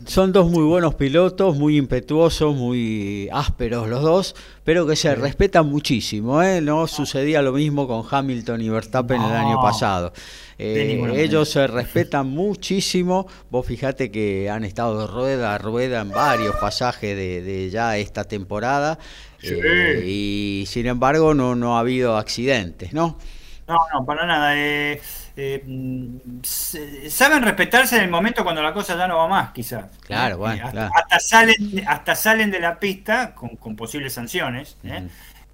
son, dos, muy buenos pilotos, muy impetuosos, muy ásperos los dos, pero que se respetan muchísimo. ¿eh? No sucedía lo mismo con Hamilton y Verstappen el año pasado. Eh, ellos se respetan muchísimo. Vos fijate que han estado de rueda a rueda en varios pasajes de, ya esta temporada eh, y sin embargo no, no ha habido accidentes, ¿no? No, no, para nada. Eh, eh, saben respetarse en el momento cuando la cosa ya no va más, quizás. Claro, bueno. hasta, salen, hasta salen de la pista con, posibles sanciones.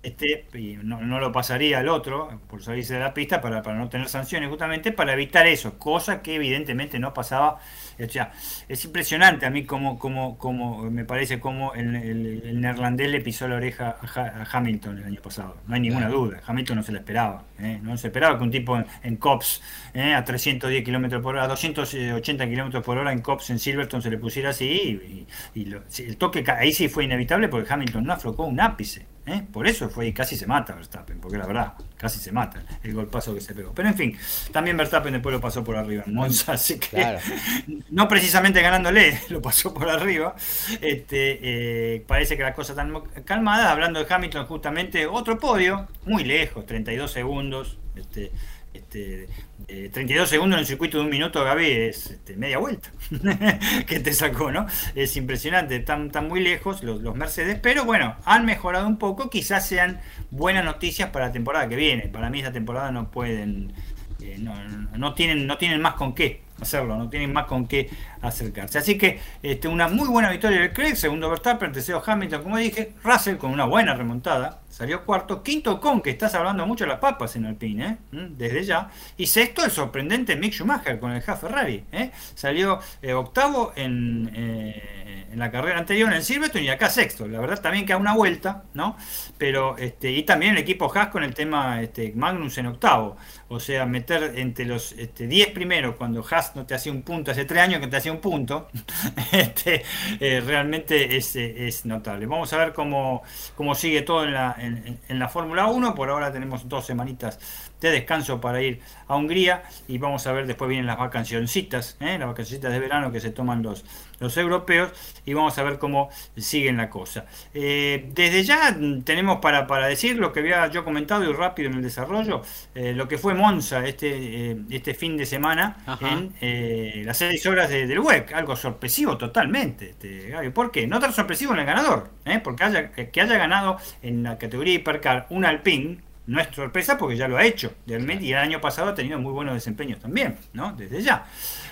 Este, y no, lo pasaría al otro por salirse de la pista para, para no tener sanciones, justamente para evitar eso, cosa que evidentemente no pasaba o sea, es impresionante a mí como, como, como me parece como el, el, neerlandés le pisó la oreja a, Hamilton el año pasado. No hay ninguna duda. Hamilton no se la esperaba. ¿eh? No se esperaba que un tipo en, COPS ¿eh? a 310 kilómetros por hora, a 280 kilómetros por hora en COPS en Silverstone se le pusiera así. Y, el toque ahí sí fue inevitable porque Hamilton no aflocó un ápice. ¿Eh? Por eso fue y casi se mata Verstappen, porque la verdad, casi se mata el golpazo que se pegó. Pero en fin, también Verstappen después lo pasó por arriba en Monza, así que no precisamente ganándole, lo pasó por arriba. Este, eh, parece que la cosa está calmada. Hablando de Hamilton, justamente otro podio, muy lejos, 32 segundos. Este, este, 32 eh, segundos en el circuito de un minuto, Gaby, es este, media vuelta que te sacó, ¿no? Es impresionante, están, muy lejos los, Mercedes, pero bueno, han mejorado un poco, quizás sean buenas noticias para la temporada que viene. Para mí esta temporada no pueden, eh, no, tienen, no tienen más con qué hacerlo, no tienen más con qué acercarse. Así que este, una muy buena victoria de Craig, segundo Verstappen, tercero Hamilton, como dije, Russell con una buena remontada, salió cuarto, quinto con, que estás hablando mucho de las papas en Alpine, ¿eh? ¿Mm? desde ya, y sexto el sorprendente Mick Schumacher con el Haas Ferrari, ¿eh? salió eh, octavo en, la carrera anterior en Silverstone y acá sexto, la verdad también queda una vuelta, ¿no? Pero, este, y también el equipo Haas con el tema este, Magnus en octavo, o sea, meter entre los 10 este, primeros cuando Haas no te hacía un punto, hace tres años que te hacía un punto, este, realmente es, es, notable. Vamos a ver cómo, cómo sigue todo en la, en, la Fórmula 1, por ahora tenemos dos semanitas de descanso para ir a Hungría y vamos a ver, después vienen las vacacioncitas, ¿eh? las vacacioncitas de verano que se toman los, los europeos y vamos a ver cómo siguen la cosa. Eh, desde ya tenemos para, para decir lo que había yo comentado y rápido en el desarrollo, eh, lo que fue Monza este, este fin de semana en las seis horas del WEC, algo sorpresivo totalmente. Este, ¿Por qué? No tan sorpresivo en el ganador, porque haya, que haya ganado en la categoría Hipercar un Alpine, no es sorpresa porque ya lo ha hecho realmente y el año pasado ha tenido muy buenos desempeños también, ¿no? Desde ya.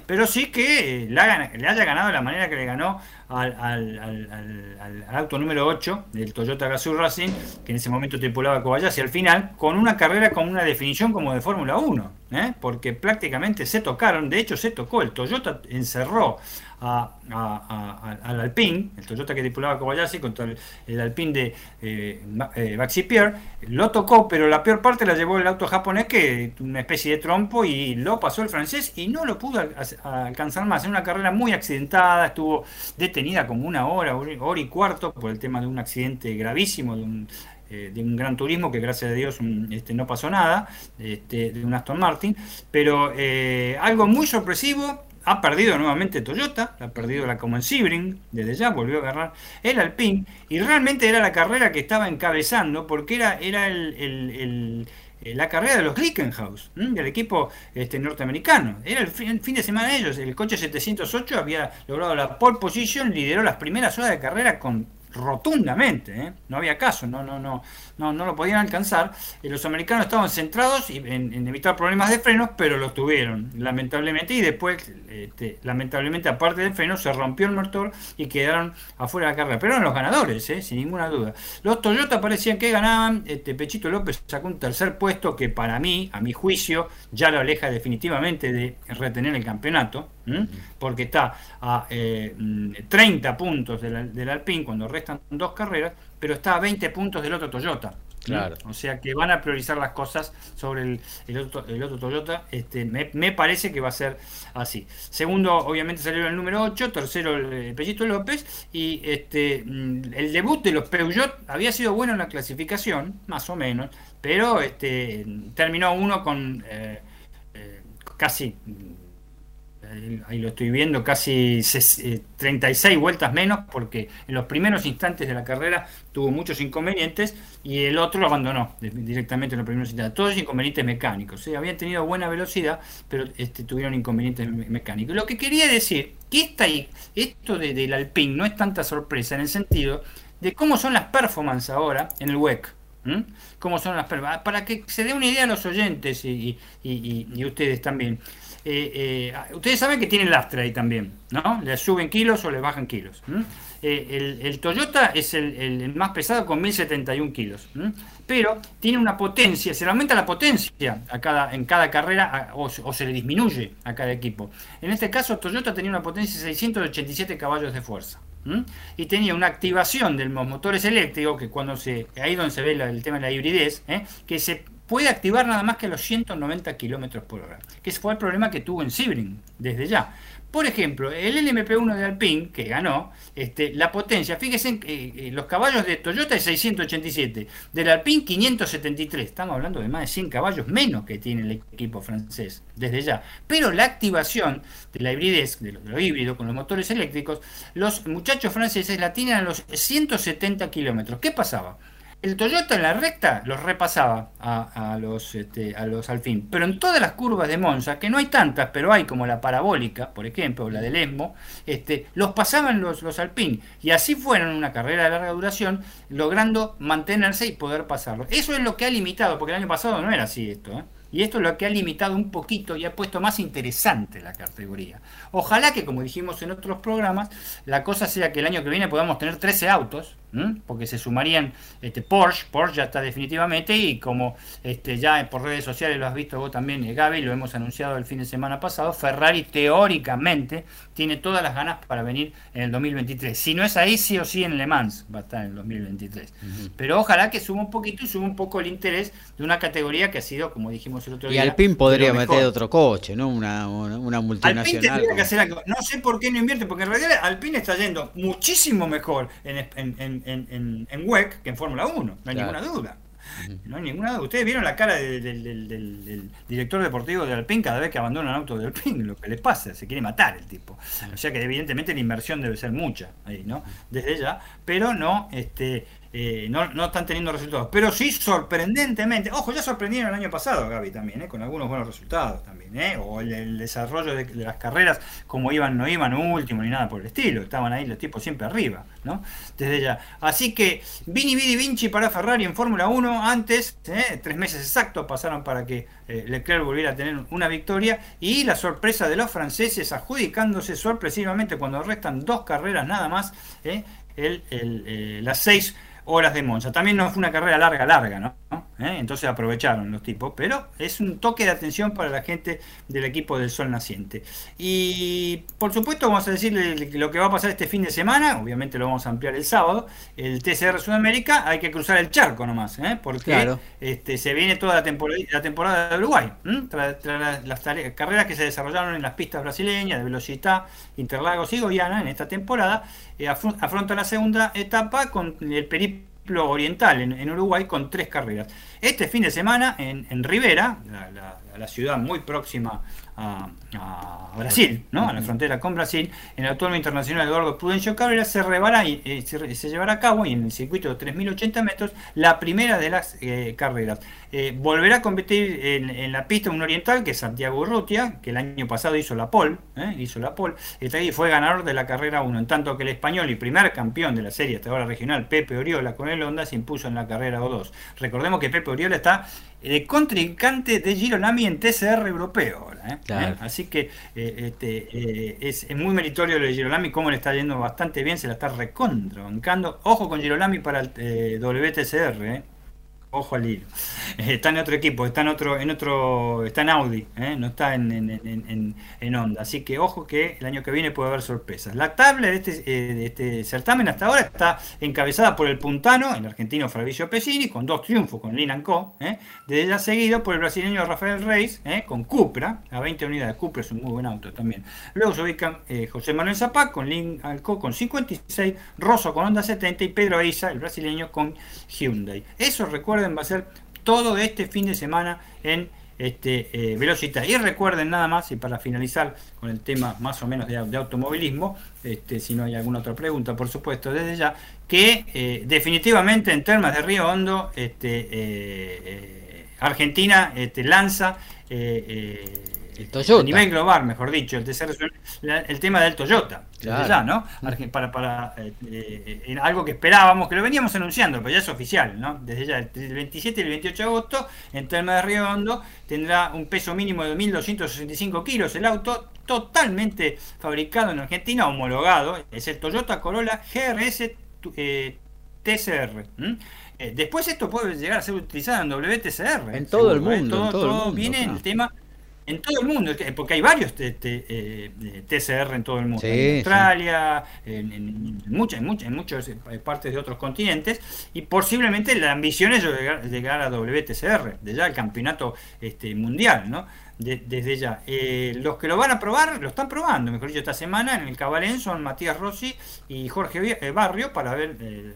Pero sí que eh, le, haya ganado de la manera que le ganó al, auto número 8 del Toyota Gazoo Racing, que en ese momento tripulaba Kobayashi al final, con una carrera con una definición como de Fórmula 1, ¿eh? porque prácticamente se tocaron, de hecho se tocó, el Toyota encerró al Alpine, el Toyota que tripulaba Kobayashi contra el, Alpine de eh, eh, Baxi Pierre, lo tocó, pero la peor parte la llevó el auto japonés, que una especie de trompo, y lo pasó el francés y no lo pudo alcanzar más. En una carrera muy accidentada, estuvo detenida como una hora, hora y cuarto, por el tema de un accidente gravísimo, de un eh, gran turismo que gracias a Dios este, no pasó nada, este, de un Aston Martin, pero eh, algo muy sorpresivo, ha perdido nuevamente Toyota, ha perdido la como en Sebring, desde ya volvió a agarrar el Alpine, y realmente era la carrera que estaba encabezando, porque era, era el, la carrera de los Glickenhaus, del equipo este, norteamericano. Era el fin, fin, de semana de ellos. El coche 708 había logrado la pole position, lideró las primeras horas de carrera con rotundamente, ¿eh? no había caso, no, no, no, no, no lo podían alcanzar. Y los americanos estaban centrados en, evitar problemas de frenos, pero los tuvieron, lamentablemente, y después, este, lamentablemente, aparte del freno, se rompió el motor y quedaron afuera de la carrera. Pero eran los ganadores, ¿eh? sin ninguna duda. Los Toyota parecían que ganaban, este, Pechito López sacó un tercer puesto que para mí, a mi juicio, ya lo aleja definitivamente de retener el campeonato porque está a 30 eh, puntos del, del Alpine cuando restan dos carreras, pero está a 20 puntos del otro Toyota. Claro. O sea que van a priorizar las cosas sobre el, el, otro, el otro, Toyota. Este, me, parece que va a ser así. Segundo, obviamente salió el número 8. Tercero, el, Pellito López. Y este, mm, el debut de los Peugeot había sido bueno en la clasificación, más o menos. Pero este, terminó uno con eh, eh, casi ahí lo estoy viendo, casi 36 eh, vueltas menos, porque en los primeros instantes de la carrera tuvo muchos inconvenientes y el otro lo abandonó directamente en los primeros instantes. Todos inconvenientes mecánicos. Habían tenido buena velocidad, pero este, tuvieron inconvenientes mecánicos. Lo que quería decir que esta, esto de, del Alpine no es tanta sorpresa en el sentido de cómo son las performances ahora en el WEC. ¿Cómo son las? Para que se dé una idea a los oyentes y, ustedes también. Eh, eh, ustedes saben que tienen lastre ahí también, ¿no? Le suben kilos o le bajan kilos. Eh, el, Toyota es el, más pesado con 1071 kilos, pero tiene una potencia, se le aumenta la potencia a cada, en cada carrera o, se le disminuye a cada equipo. En este caso, Toyota tenía una potencia de 687 caballos de fuerza. Y tenía una activación de los motores eléctricos, que cuando se, ahí donde se ve el tema de la hibridez, que se puede activar nada más que los 190 kilómetros por hora, que fue el problema que tuvo en Sebring desde ya. Por ejemplo, el LMP1 de Alpine, que ganó, este, la potencia, fíjense, en, eh, los caballos de Toyota es 687, del Alpine 573, estamos hablando de más de 100 caballos menos que tiene el equipo francés, desde ya. Pero la activación de la hibridez, de lo, híbrido con los motores eléctricos, los muchachos franceses la tienen a los 170 kilómetros. ¿Qué pasaba? El Toyota en la recta los repasaba a, los este, a los Alfín, pero en todas las curvas de Monza, que no hay tantas, pero hay como la parabólica, por ejemplo, o la del Esmo, este, los pasaban los, los Alpine, y así fueron una carrera de larga duración, logrando mantenerse y poder pasarlo. Eso es lo que ha limitado, porque el año pasado no era así esto, ¿eh? Y esto es lo que ha limitado un poquito y ha puesto más interesante la categoría. Ojalá que, como dijimos en otros programas, la cosa sea que el año que viene podamos tener 13 autos, porque se sumarían este, Porsche, Porsche ya está definitivamente, y como este, ya por redes sociales lo has visto vos también, eh, Gaby, lo hemos anunciado el fin de semana pasado, Ferrari teóricamente tiene todas las ganas para venir en el 2023. Si no es ahí, sí o sí en Le Mans va a estar en el 2023. Pero ojalá que suba un poquito y suba un poco el interés de una categoría que ha sido, como dijimos el otro día. Y Alpine podría meter otro coche, ¿no? Una, una, multinacional. que hacer algo. No sé por qué no invierte, porque en realidad Alpine está yendo muchísimo mejor en, en en, en, WEC que en Fórmula 1, no hay ninguna duda. No hay ninguna duda. Ustedes vieron la cara del, director deportivo de Alpine cada vez que abandona un auto de Alpine, lo que le pasa, se quiere matar el tipo. O sea que evidentemente la inversión debe ser mucha ahí, ¿no? Desde ya, pero no, este, eh, no, no, están teniendo resultados. Pero sí, sorprendentemente, ojo, ya sorprendieron el año pasado, Gaby, también, ¿eh? con algunos buenos resultados también, ¿eh? o el, desarrollo de, las carreras, como iban, no iban último ni nada por el estilo, estaban ahí los tipos siempre arriba, ¿no? Desde ya. Así que Vini Vidi Vinci para Ferrari en Fórmula 1, antes, tres meses exactos pasaron para que Leclerc volviera a tener una victoria, y la sorpresa de los franceses adjudicándose sorpresivamente cuando restan dos carreras nada más, las seis horas de Monza. También no fue una carrera larga, larga, ¿no? ¿Eh? Entonces aprovecharon los tipos, pero es un toque de atención para la gente del equipo del Sol Naciente. Y por supuesto vamos a decirle lo que va a pasar este fin de semana, obviamente lo vamos a ampliar el sábado, el TCR Sudamérica, hay que cruzar el charco nomás, ¿eh? porque este, se viene toda la temporada, la temporada de Uruguay, las carreras que se desarrollaron en las pistas brasileñas de velocidad, Interlagos y Goiana en esta temporada, eh, afronta la segunda etapa con el periplo oriental en, Uruguay con tres carreras. Este fin de semana en, en Rivera, la, ciudad muy próxima a, Brasil, ¿no? a la frontera con Brasil, en el Autónomo Internacional Eduardo Prudencio Cabrera se, y, eh, se, llevará a cabo y en el circuito de 3.080 metros la primera de las eh, carreras. Eh, volverá a competir en, la pista un oriental que es Santiago Urrutia, que el año pasado hizo la pole, hizo la pole, y fue ganador de la carrera 1, en tanto que el español y primer campeón de la serie hasta ahora regional, Pepe Oriola con el Honda, se impuso en la carrera O2. Recordemos que Pepe Oriola está de contrincante de Girolami en TCR europeo. ¿eh? ¿Eh? Así que eh, este, es, muy meritorio lo de Girolami, como le está yendo bastante bien, se la está recontrabancando. Ojo con Girolami para el WTCR ojo al hilo. Eh, está en otro equipo, está en otro, en otro, está en Audi, eh, no está en, en, en, Honda. Así que ojo que el año que viene puede haber sorpresas. La tabla de este, eh, de este certamen hasta ahora está encabezada por el puntano, el argentino Fabrizio Pesini, con dos triunfos con Linan Co. desde ella seguido por el brasileño Rafael Reis, con Cupra, a 20 unidades. Cupra es un muy buen auto también. Luego se ubican José Manuel Zapá con Lin Co con 56, Rosso con Honda 70 y Pedro Isa, el brasileño, con Hyundai. Eso recuerda va a ser todo este fin de semana en este, eh, Y recuerden nada más, y para finalizar con el tema más o menos de, automovilismo, este, si no hay alguna otra pregunta, por supuesto, desde ya, que eh, definitivamente en términos de Río Hondo, este, eh, eh, Argentina este, lanza a nivel global, mejor dicho, el TCR el tema del Toyota, ya, ¿no? Para, para eh, algo que esperábamos, que lo veníamos anunciando, pero ya es oficial, ¿no? Desde ya, el 27 y el 28 de agosto, en Terma de Río Hondo, tendrá un peso mínimo de 1.265 kilos el auto, totalmente fabricado en Argentina, homologado, es el Toyota Corolla GRS TCR. después esto puede llegar a ser utilizado en WTCR. En todo el mundo. todo, viene en el tema en todo el mundo, porque hay varios TCR en todo el mundo. en Australia, en, muchas, en, muchas, en muchas partes de otros continentes, y posiblemente la ambición es llegar, a WTCR, de ya el campeonato este, mundial, ¿no? desde ya. Eh, los que lo van a probar, lo están probando, mejor dicho, esta semana en el Cabalén son Matías Rossi y Jorge eh, Barrio para ver eh,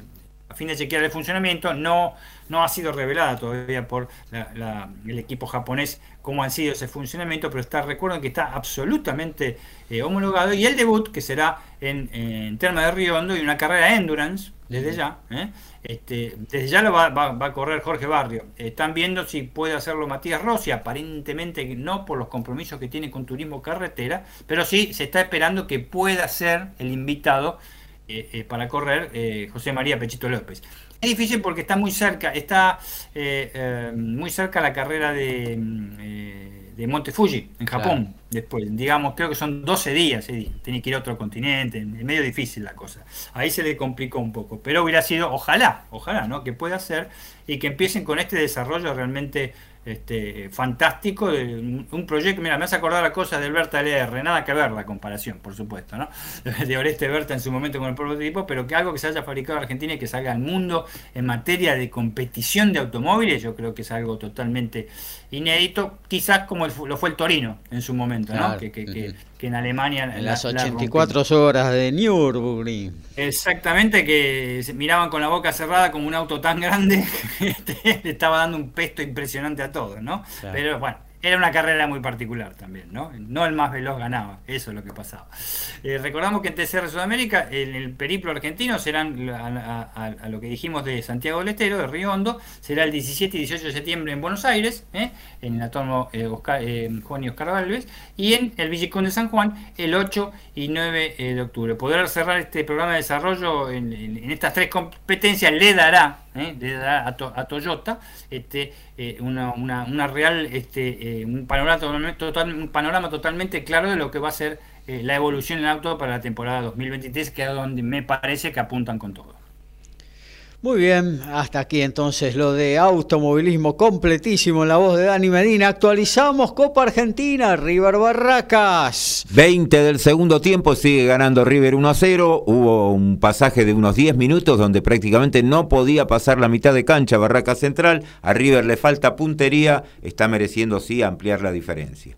fin de chequear el funcionamiento. No, no ha sido revelada todavía por el equipo japonés cómo han sido ese funcionamiento, pero está, recuerden que está absolutamente eh, homologado. Y el debut, que será en, en Terma de Riondo y una carrera Endurance, desde ya, ¿eh? este, desde ya lo va, a correr Jorge Barrio. están viendo si puede hacerlo Matías Rossi, aparentemente no por los compromisos que tiene con Turismo Carretera, pero sí se está esperando que pueda ser el invitado eh, eh, para correr eh, José María Pechito López. Es difícil porque está muy cerca, está muy cerca la carrera de, de Monte Fuji, en Japón, después. Digamos, creo que son 12 días, tiene que ir a otro continente, es medio difícil la cosa. Ahí se le complicó un poco, pero hubiera sido, ojalá, ojalá, ¿no? Que pueda ser y que empiecen con este desarrollo realmente este, fantástico, un proyecto, mira, me hace acordar a cosas del Berta LR, nada que ver la comparación, por supuesto, ¿no? De Oreste Berta en su momento con el prototipo, pero que algo que se haya fabricado en Argentina y que salga al mundo en materia de competición de automóviles, yo creo que es algo totalmente inédito, quizás como lo fue el Torino en su momento, ¿no? Que, que, en Alemania... En las 84 horas de Nürburgring. Exactamente, que se miraban con la boca cerrada como un auto tan grande que le estaba dando un pesto impresionante a todos, ¿no? Pero bueno, era una carrera muy particular también, ¿no? No el más veloz ganaba, eso es lo que pasaba. Eh, recordamos que en TCR Sudamérica, en el periplo argentino serán, a, lo que dijimos de Santiago del Estero, de Río Hondo, será el 17 y 18 de septiembre en Buenos Aires, ¿eh? en el atorno eh, Juan y Oscar Valves, y en el Villicón de San Juan el 8 y 9 de octubre. Poder cerrar este programa de desarrollo en, estas tres competencias le dará, le dará a, Toyota este, una, una, una real... Este, eh, un, panorama total, un panorama totalmente claro de lo que va a ser eh, la evolución en auto para la temporada 2023, que es donde me parece que apuntan con todo. Muy bien, hasta aquí entonces lo de automovilismo completísimo en la voz de Dani Medina. Actualizamos Copa Argentina, River Barracas. 20 del segundo tiempo, sigue ganando River 1 a 0. Hubo un pasaje de unos 10 minutos donde prácticamente no podía pasar la mitad de cancha Barracas Central. A River le falta puntería, está mereciendo sí ampliar la diferencia.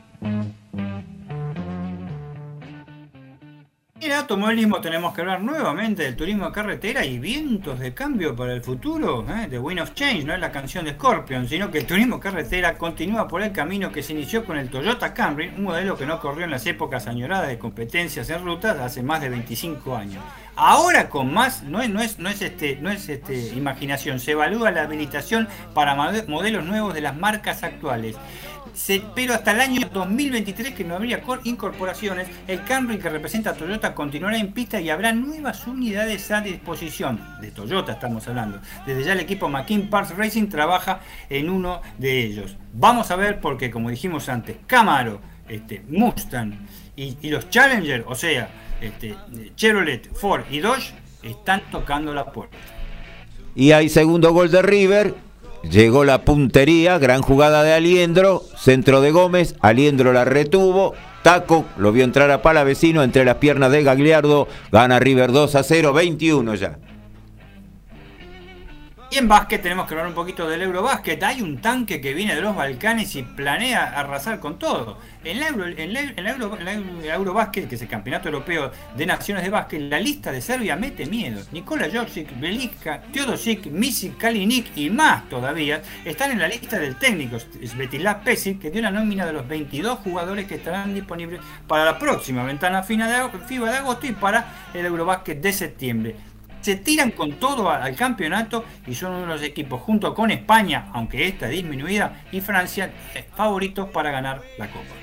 En automovilismo tenemos que hablar nuevamente del turismo carretera y vientos de cambio para el futuro. ¿eh? The Wind of Change no es la canción de Scorpion, sino que el turismo carretera continúa por el camino que se inició con el Toyota Camry, un modelo que no corrió en las épocas añoradas de competencias en rutas hace más de 25 años. Ahora con más, no es, no es, no es, este, no es este, imaginación, se evalúa la habilitación para modelos nuevos de las marcas actuales pero hasta el año 2023 que no habría incorporaciones, el Camry que representa a Toyota continuará en pista y habrá nuevas unidades a disposición. De Toyota estamos hablando. Desde ya el equipo McKean Parts Racing trabaja en uno de ellos. Vamos a ver porque como dijimos antes, Camaro, este, Mustang y, los Challenger, o sea, este, Chevrolet, Ford y Dodge, están tocando la puerta. Y hay segundo gol de River Llegó la puntería, gran jugada de Aliendro, centro de Gómez, Aliendro la retuvo, Taco lo vio entrar a Palavecino entre las piernas de Gagliardo, gana River 2 a 0, 21 ya. Y en básquet tenemos que hablar un poquito del Eurobásquet. Hay un tanque que viene de los Balcanes y planea arrasar con todo. En la, Euro, Eurobásquet, que es el Campeonato Europeo de Naciones de Básquet, la lista de Serbia mete miedo. Nikola Jokic, Belica, Teodosic, Misic, Kalinic y más todavía están en la lista del técnico Svetislav Pesic, que dio una nómina de los 22 jugadores que estarán disponibles para la próxima ventana FIBA de agosto y para el Eurobásquet de septiembre se tiran con todo al campeonato y son uno de los equipos junto con España, aunque esta disminuida, y Francia favoritos para ganar la Copa.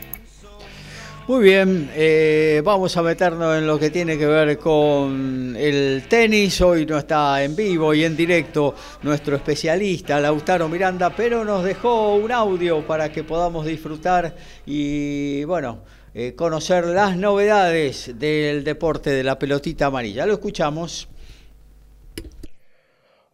Muy bien, eh, vamos a meternos en lo que tiene que ver con el tenis. Hoy no está en vivo y en directo nuestro especialista Lautaro Miranda, pero nos dejó un audio para que podamos disfrutar y bueno, eh, conocer las novedades del deporte de la pelotita amarilla. Lo escuchamos.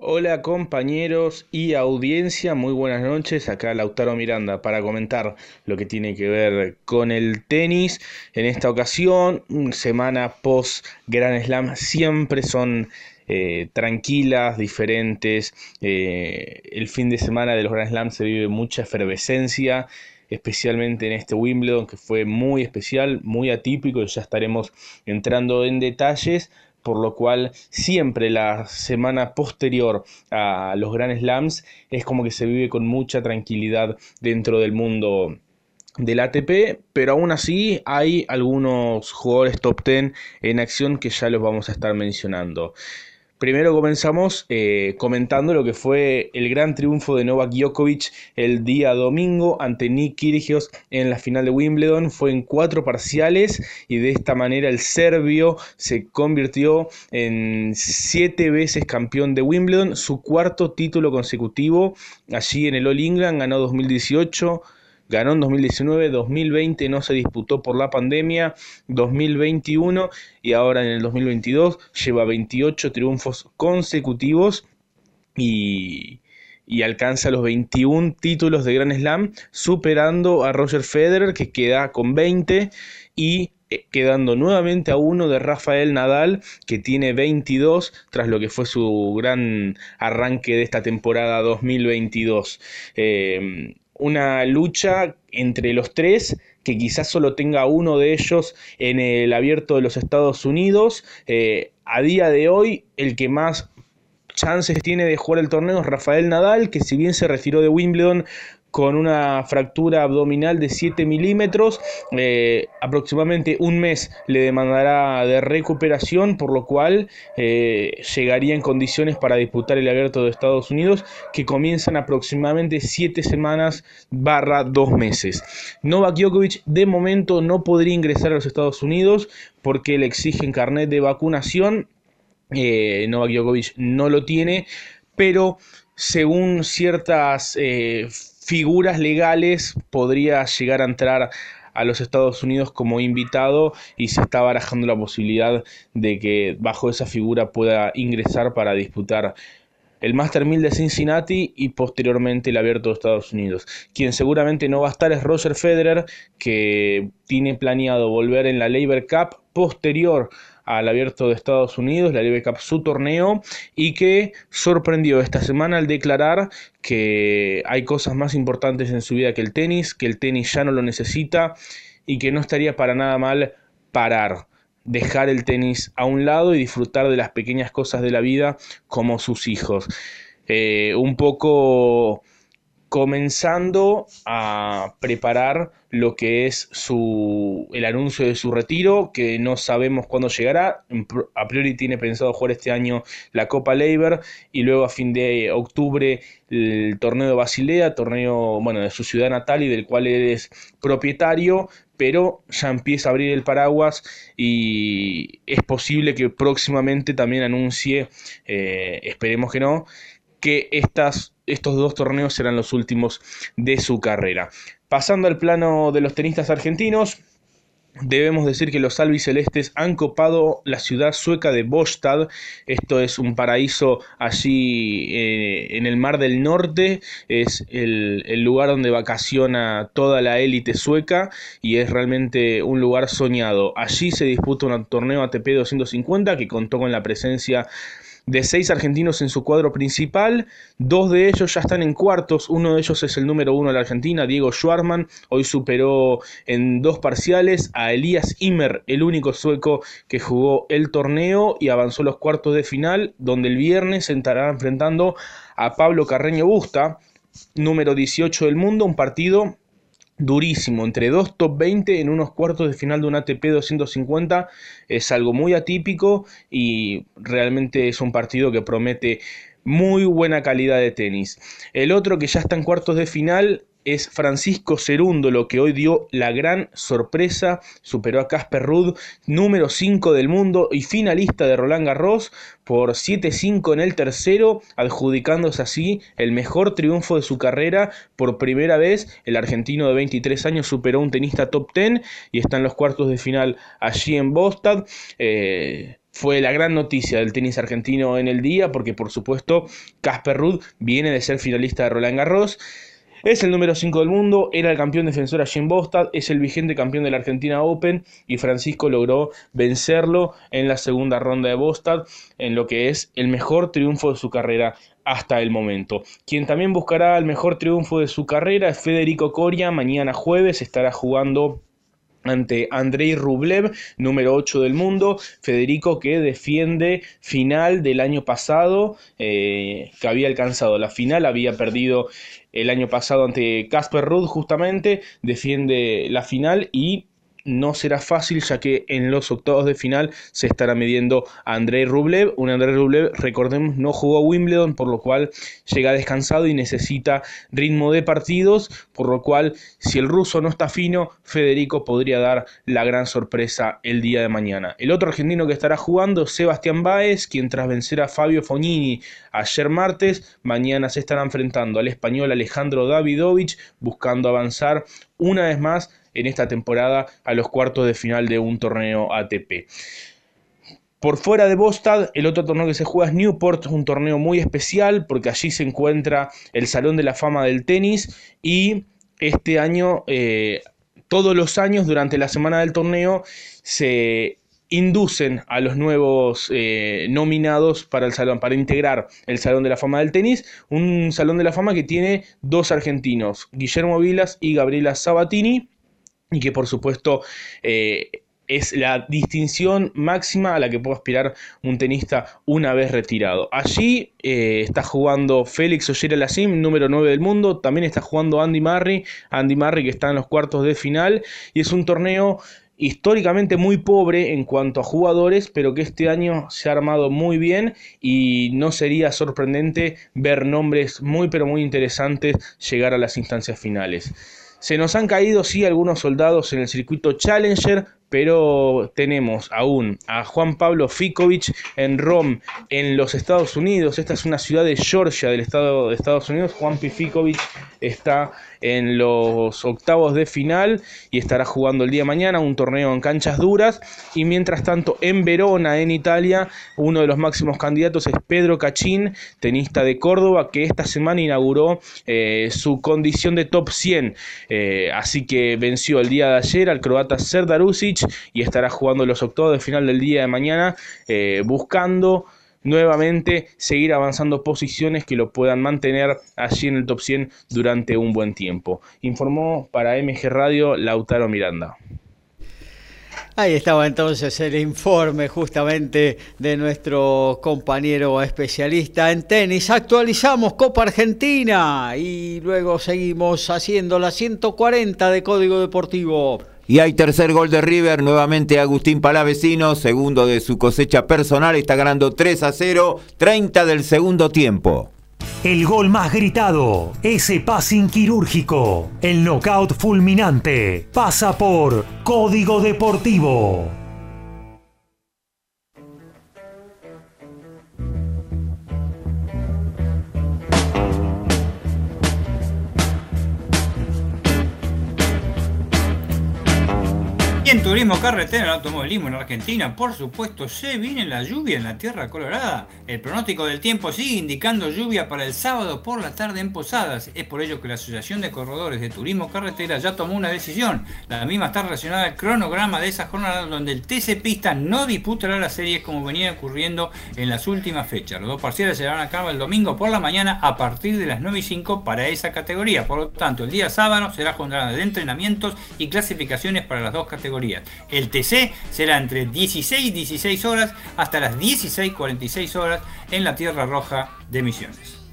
Hola compañeros y audiencia, muy buenas noches. Acá Lautaro Miranda para comentar lo que tiene que ver con el tenis. En esta ocasión, semana post Grand Slam, siempre son eh, tranquilas, diferentes. Eh, el fin de semana de los Grand Slam se vive mucha efervescencia especialmente en este Wimbledon que fue muy especial, muy atípico y ya estaremos entrando en detalles, por lo cual siempre la semana posterior a los Grand Slams es como que se vive con mucha tranquilidad dentro del mundo del ATP, pero aún así hay algunos jugadores top 10 en acción que ya los vamos a estar mencionando. Primero comenzamos eh, comentando lo que fue el gran triunfo de Novak Djokovic el día domingo ante Nick Kyrgios en la final de Wimbledon. Fue en cuatro parciales y de esta manera el serbio se convirtió en siete veces campeón de Wimbledon, su cuarto título consecutivo. Allí en el All England ganó 2018. Ganó en 2019, 2020 no se disputó por la pandemia, 2021 y ahora en el 2022 lleva 28 triunfos consecutivos y, alcanza los 21 títulos de Grand Slam, superando a Roger Federer que queda con 20 y eh, quedando nuevamente a uno de Rafael Nadal que tiene 22 tras lo que fue su gran arranque de esta temporada 2022 una lucha entre los tres que quizás solo tenga uno de ellos en el abierto de los Estados Unidos. Eh, a día de hoy, el que más chances tiene de jugar el torneo es Rafael Nadal, que si bien se retiró de Wimbledon con una fractura abdominal de 7 milímetros. Eh, aproximadamente un mes le demandará de recuperación, por lo cual eh, llegaría en condiciones para disputar el abierto de Estados Unidos, que comienzan aproximadamente 7 semanas barra 2 meses. Novak Djokovic de momento no podría ingresar a los Estados Unidos porque le exigen carnet de vacunación. Eh, Novak Djokovic no lo tiene, pero según ciertas figuras legales podría llegar a entrar a los Estados Unidos como invitado y se está barajando la posibilidad de que bajo esa figura pueda ingresar para disputar el Master 1000 de Cincinnati y posteriormente el Abierto de Estados Unidos. Quien seguramente no va a estar es Roger Federer, que tiene planeado volver en la Labor Cup posterior al abierto de Estados Unidos, la Live Cup, su torneo, y que sorprendió esta semana al declarar que hay cosas más importantes en su vida que el tenis, que el tenis ya no lo necesita y que no estaría para nada mal parar dejar el tenis a un lado y disfrutar de las pequeñas cosas de la vida como sus hijos. Eh, un poco comenzando a preparar lo que es su, el anuncio de su retiro, que no sabemos cuándo llegará. A priori tiene pensado jugar este año la Copa Labor y luego a fin de octubre el torneo de Basilea, torneo bueno, de su ciudad natal y del cual él es propietario, pero ya empieza a abrir el paraguas y es posible que próximamente también anuncie, eh, esperemos que no, que estas estos dos torneos serán los últimos de su carrera. Pasando al plano de los tenistas argentinos, Debemos decir que los albicelestes han copado la ciudad sueca de Bostad. Esto es un paraíso allí eh, en el Mar del Norte. Es el, el, lugar donde vacaciona toda la élite sueca y es realmente un lugar soñado. Allí se disputa un torneo ATP 250 que contó con la presencia de seis argentinos en su cuadro principal, dos de ellos ya están en cuartos, uno de ellos es el número uno de la Argentina, Diego Schwarman, hoy superó en dos parciales a Elías Immer, el único sueco que jugó el torneo y avanzó los cuartos de final, donde el viernes se estará enfrentando a Pablo Carreño Busta, número 18 del mundo, un partido durísimo, entre dos top 20 en unos cuartos de final de un ATP 250 es algo muy atípico y realmente es un partido que promete muy buena calidad de tenis. El otro que ya está en cuartos de final es Francisco Cerúndolo, que hoy dio la gran sorpresa, superó a Casper Ruud, número 5 del mundo y finalista de Roland Garros por 7-5 en el tercero, adjudicándose así el mejor triunfo de su carrera. Por primera vez, el argentino de 23 años superó a un tenista top 10 y está en los cuartos de final allí en Bostad. Eh, fue la gran noticia del tenis argentino en el día, porque por supuesto Casper Ruud viene de ser finalista de Roland Garros. Es el número 5 del mundo, era el campeón defensor allí en Bostad, es el vigente campeón de la Argentina Open y Francisco logró vencerlo en la segunda ronda de Bostad en lo que es el mejor triunfo de su carrera hasta el momento. Quien también buscará el mejor triunfo de su carrera es Federico Coria, mañana jueves estará jugando ante Andrei Rublev, número 8 del mundo, Federico que defiende final del año pasado, eh, que había alcanzado la final, había perdido el año pasado ante Casper Ruud justamente, defiende la final y no será fácil ya que en los octavos de final se estará midiendo a Andrei Rublev. Un Andrei Rublev, recordemos, no jugó a Wimbledon, por lo cual llega descansado y necesita ritmo de partidos, por lo cual si el ruso no está fino, Federico podría dar la gran sorpresa el día de mañana. El otro argentino que estará jugando, Sebastián Báez, quien tras vencer a Fabio Fognini ayer martes, mañana se estará enfrentando al español Alejandro Davidovich, buscando avanzar una vez más en esta temporada a los cuartos de final de un torneo ATP. Por fuera de Bostad, el otro torneo que se juega es Newport, un torneo muy especial porque allí se encuentra el Salón de la Fama del Tenis y este año, eh, todos los años durante la semana del torneo, se inducen a los nuevos eh, nominados para el salón, para integrar el Salón de la Fama del Tenis, un Salón de la Fama que tiene dos argentinos, Guillermo Vilas y Gabriela Sabatini, y que por supuesto eh, es la distinción máxima a la que puede aspirar un tenista una vez retirado. Allí eh, está jugando Félix Ollera Lassim, número 9 del mundo, también está jugando Andy Murray, Andy Murray que está en los cuartos de final y es un torneo históricamente muy pobre en cuanto a jugadores, pero que este año se ha armado muy bien y no sería sorprendente ver nombres muy pero muy interesantes llegar a las instancias finales. Se nos han caído, sí, algunos soldados en el circuito Challenger, pero tenemos aún a Juan Pablo Ficovich en Rome, en los Estados Unidos. Esta es una ciudad de Georgia, del estado de Estados Unidos. Juan. Ficovich está en los octavos de final y estará jugando el día de mañana un torneo en canchas duras. Y mientras tanto, en Verona, en Italia, uno de los máximos candidatos es Pedro Cachín, tenista de Córdoba, que esta semana inauguró eh, su condición de top 100. Eh, así que venció el día de ayer al croata Y estará jugando los octavos de final del día de mañana, eh, buscando nuevamente seguir avanzando posiciones que lo puedan mantener allí en el top 100 durante un buen tiempo. Informó para MG Radio Lautaro Miranda. Ahí estaba entonces el informe justamente de nuestro compañero especialista en tenis. Actualizamos Copa Argentina y luego seguimos haciendo la 140 de Código Deportivo. Y hay tercer gol de River, nuevamente Agustín Palavecino, segundo de su cosecha personal, está ganando 3 a 0, 30 del segundo tiempo. El gol más gritado, ese passing quirúrgico, el knockout fulminante, pasa por Código Deportivo. Turismo carretera, el automovilismo en Argentina, por supuesto, se viene la lluvia en la Tierra Colorada. El pronóstico del tiempo sigue indicando lluvia para el sábado por la tarde en Posadas. Es por ello que la Asociación de Corredores de Turismo Carretera ya tomó una decisión. La misma está relacionada al cronograma de esa jornada donde el TC Pista no disputará las series como venía ocurriendo en las últimas fechas. Los dos parciales se llevarán a cabo el domingo por la mañana a partir de las 9 y 5 para esa categoría. Por lo tanto, el día sábado será jornada de entrenamientos y clasificaciones para las dos categorías. El TC será entre 16 y 16 horas hasta las 16.46 horas en la Tierra Roja de Misiones.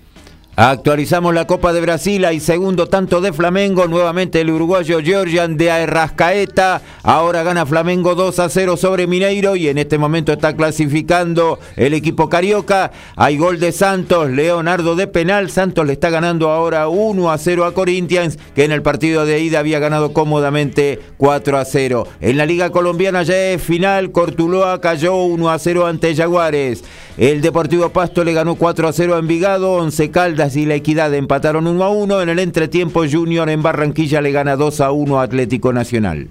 Actualizamos la Copa de Brasil, hay segundo tanto de Flamengo, nuevamente el uruguayo Georgian de Arrascaeta, ahora gana Flamengo 2 a 0 sobre Mineiro y en este momento está clasificando el equipo carioca, hay gol de Santos, Leonardo de penal, Santos le está ganando ahora 1 a 0 a Corinthians, que en el partido de ida había ganado cómodamente 4 a 0. En la Liga Colombiana ya es final, Cortuloa cayó 1 a 0 ante Jaguares, el Deportivo Pasto le ganó 4 a 0 a Envigado, Once Caldas y La Equidad empataron 1 a 1. En el entretiempo, Junior en Barranquilla le gana 2 a 1 a Atlético Nacional.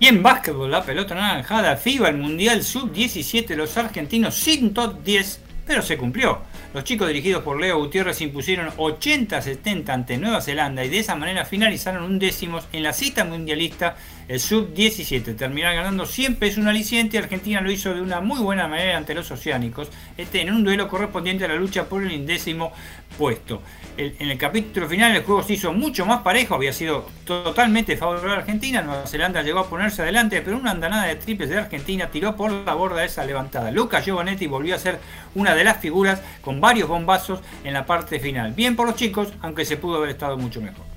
Y en básquetbol, la pelota naranjada, FIBA, el Mundial Sub-17, los argentinos sin top 10, pero se cumplió. Los chicos dirigidos por Leo Gutiérrez impusieron 80-70 ante Nueva Zelanda y de esa manera finalizaron un décimo en la cita mundialista, el sub-17. Terminaron ganando siempre es un aliciente Argentina lo hizo de una muy buena manera ante los oceánicos, este, en un duelo correspondiente a la lucha por el indécimo puesto. en el capítulo final el juego se hizo mucho más parejo, había sido totalmente favorable a Argentina, Nueva Zelanda llegó a ponerse adelante, pero una andanada de triples de Argentina tiró por la borda esa levantada. Lucas Giovanetti volvió a ser una de las figuras con varios bombazos en la parte final. Bien por los chicos, aunque se pudo haber estado mucho mejor.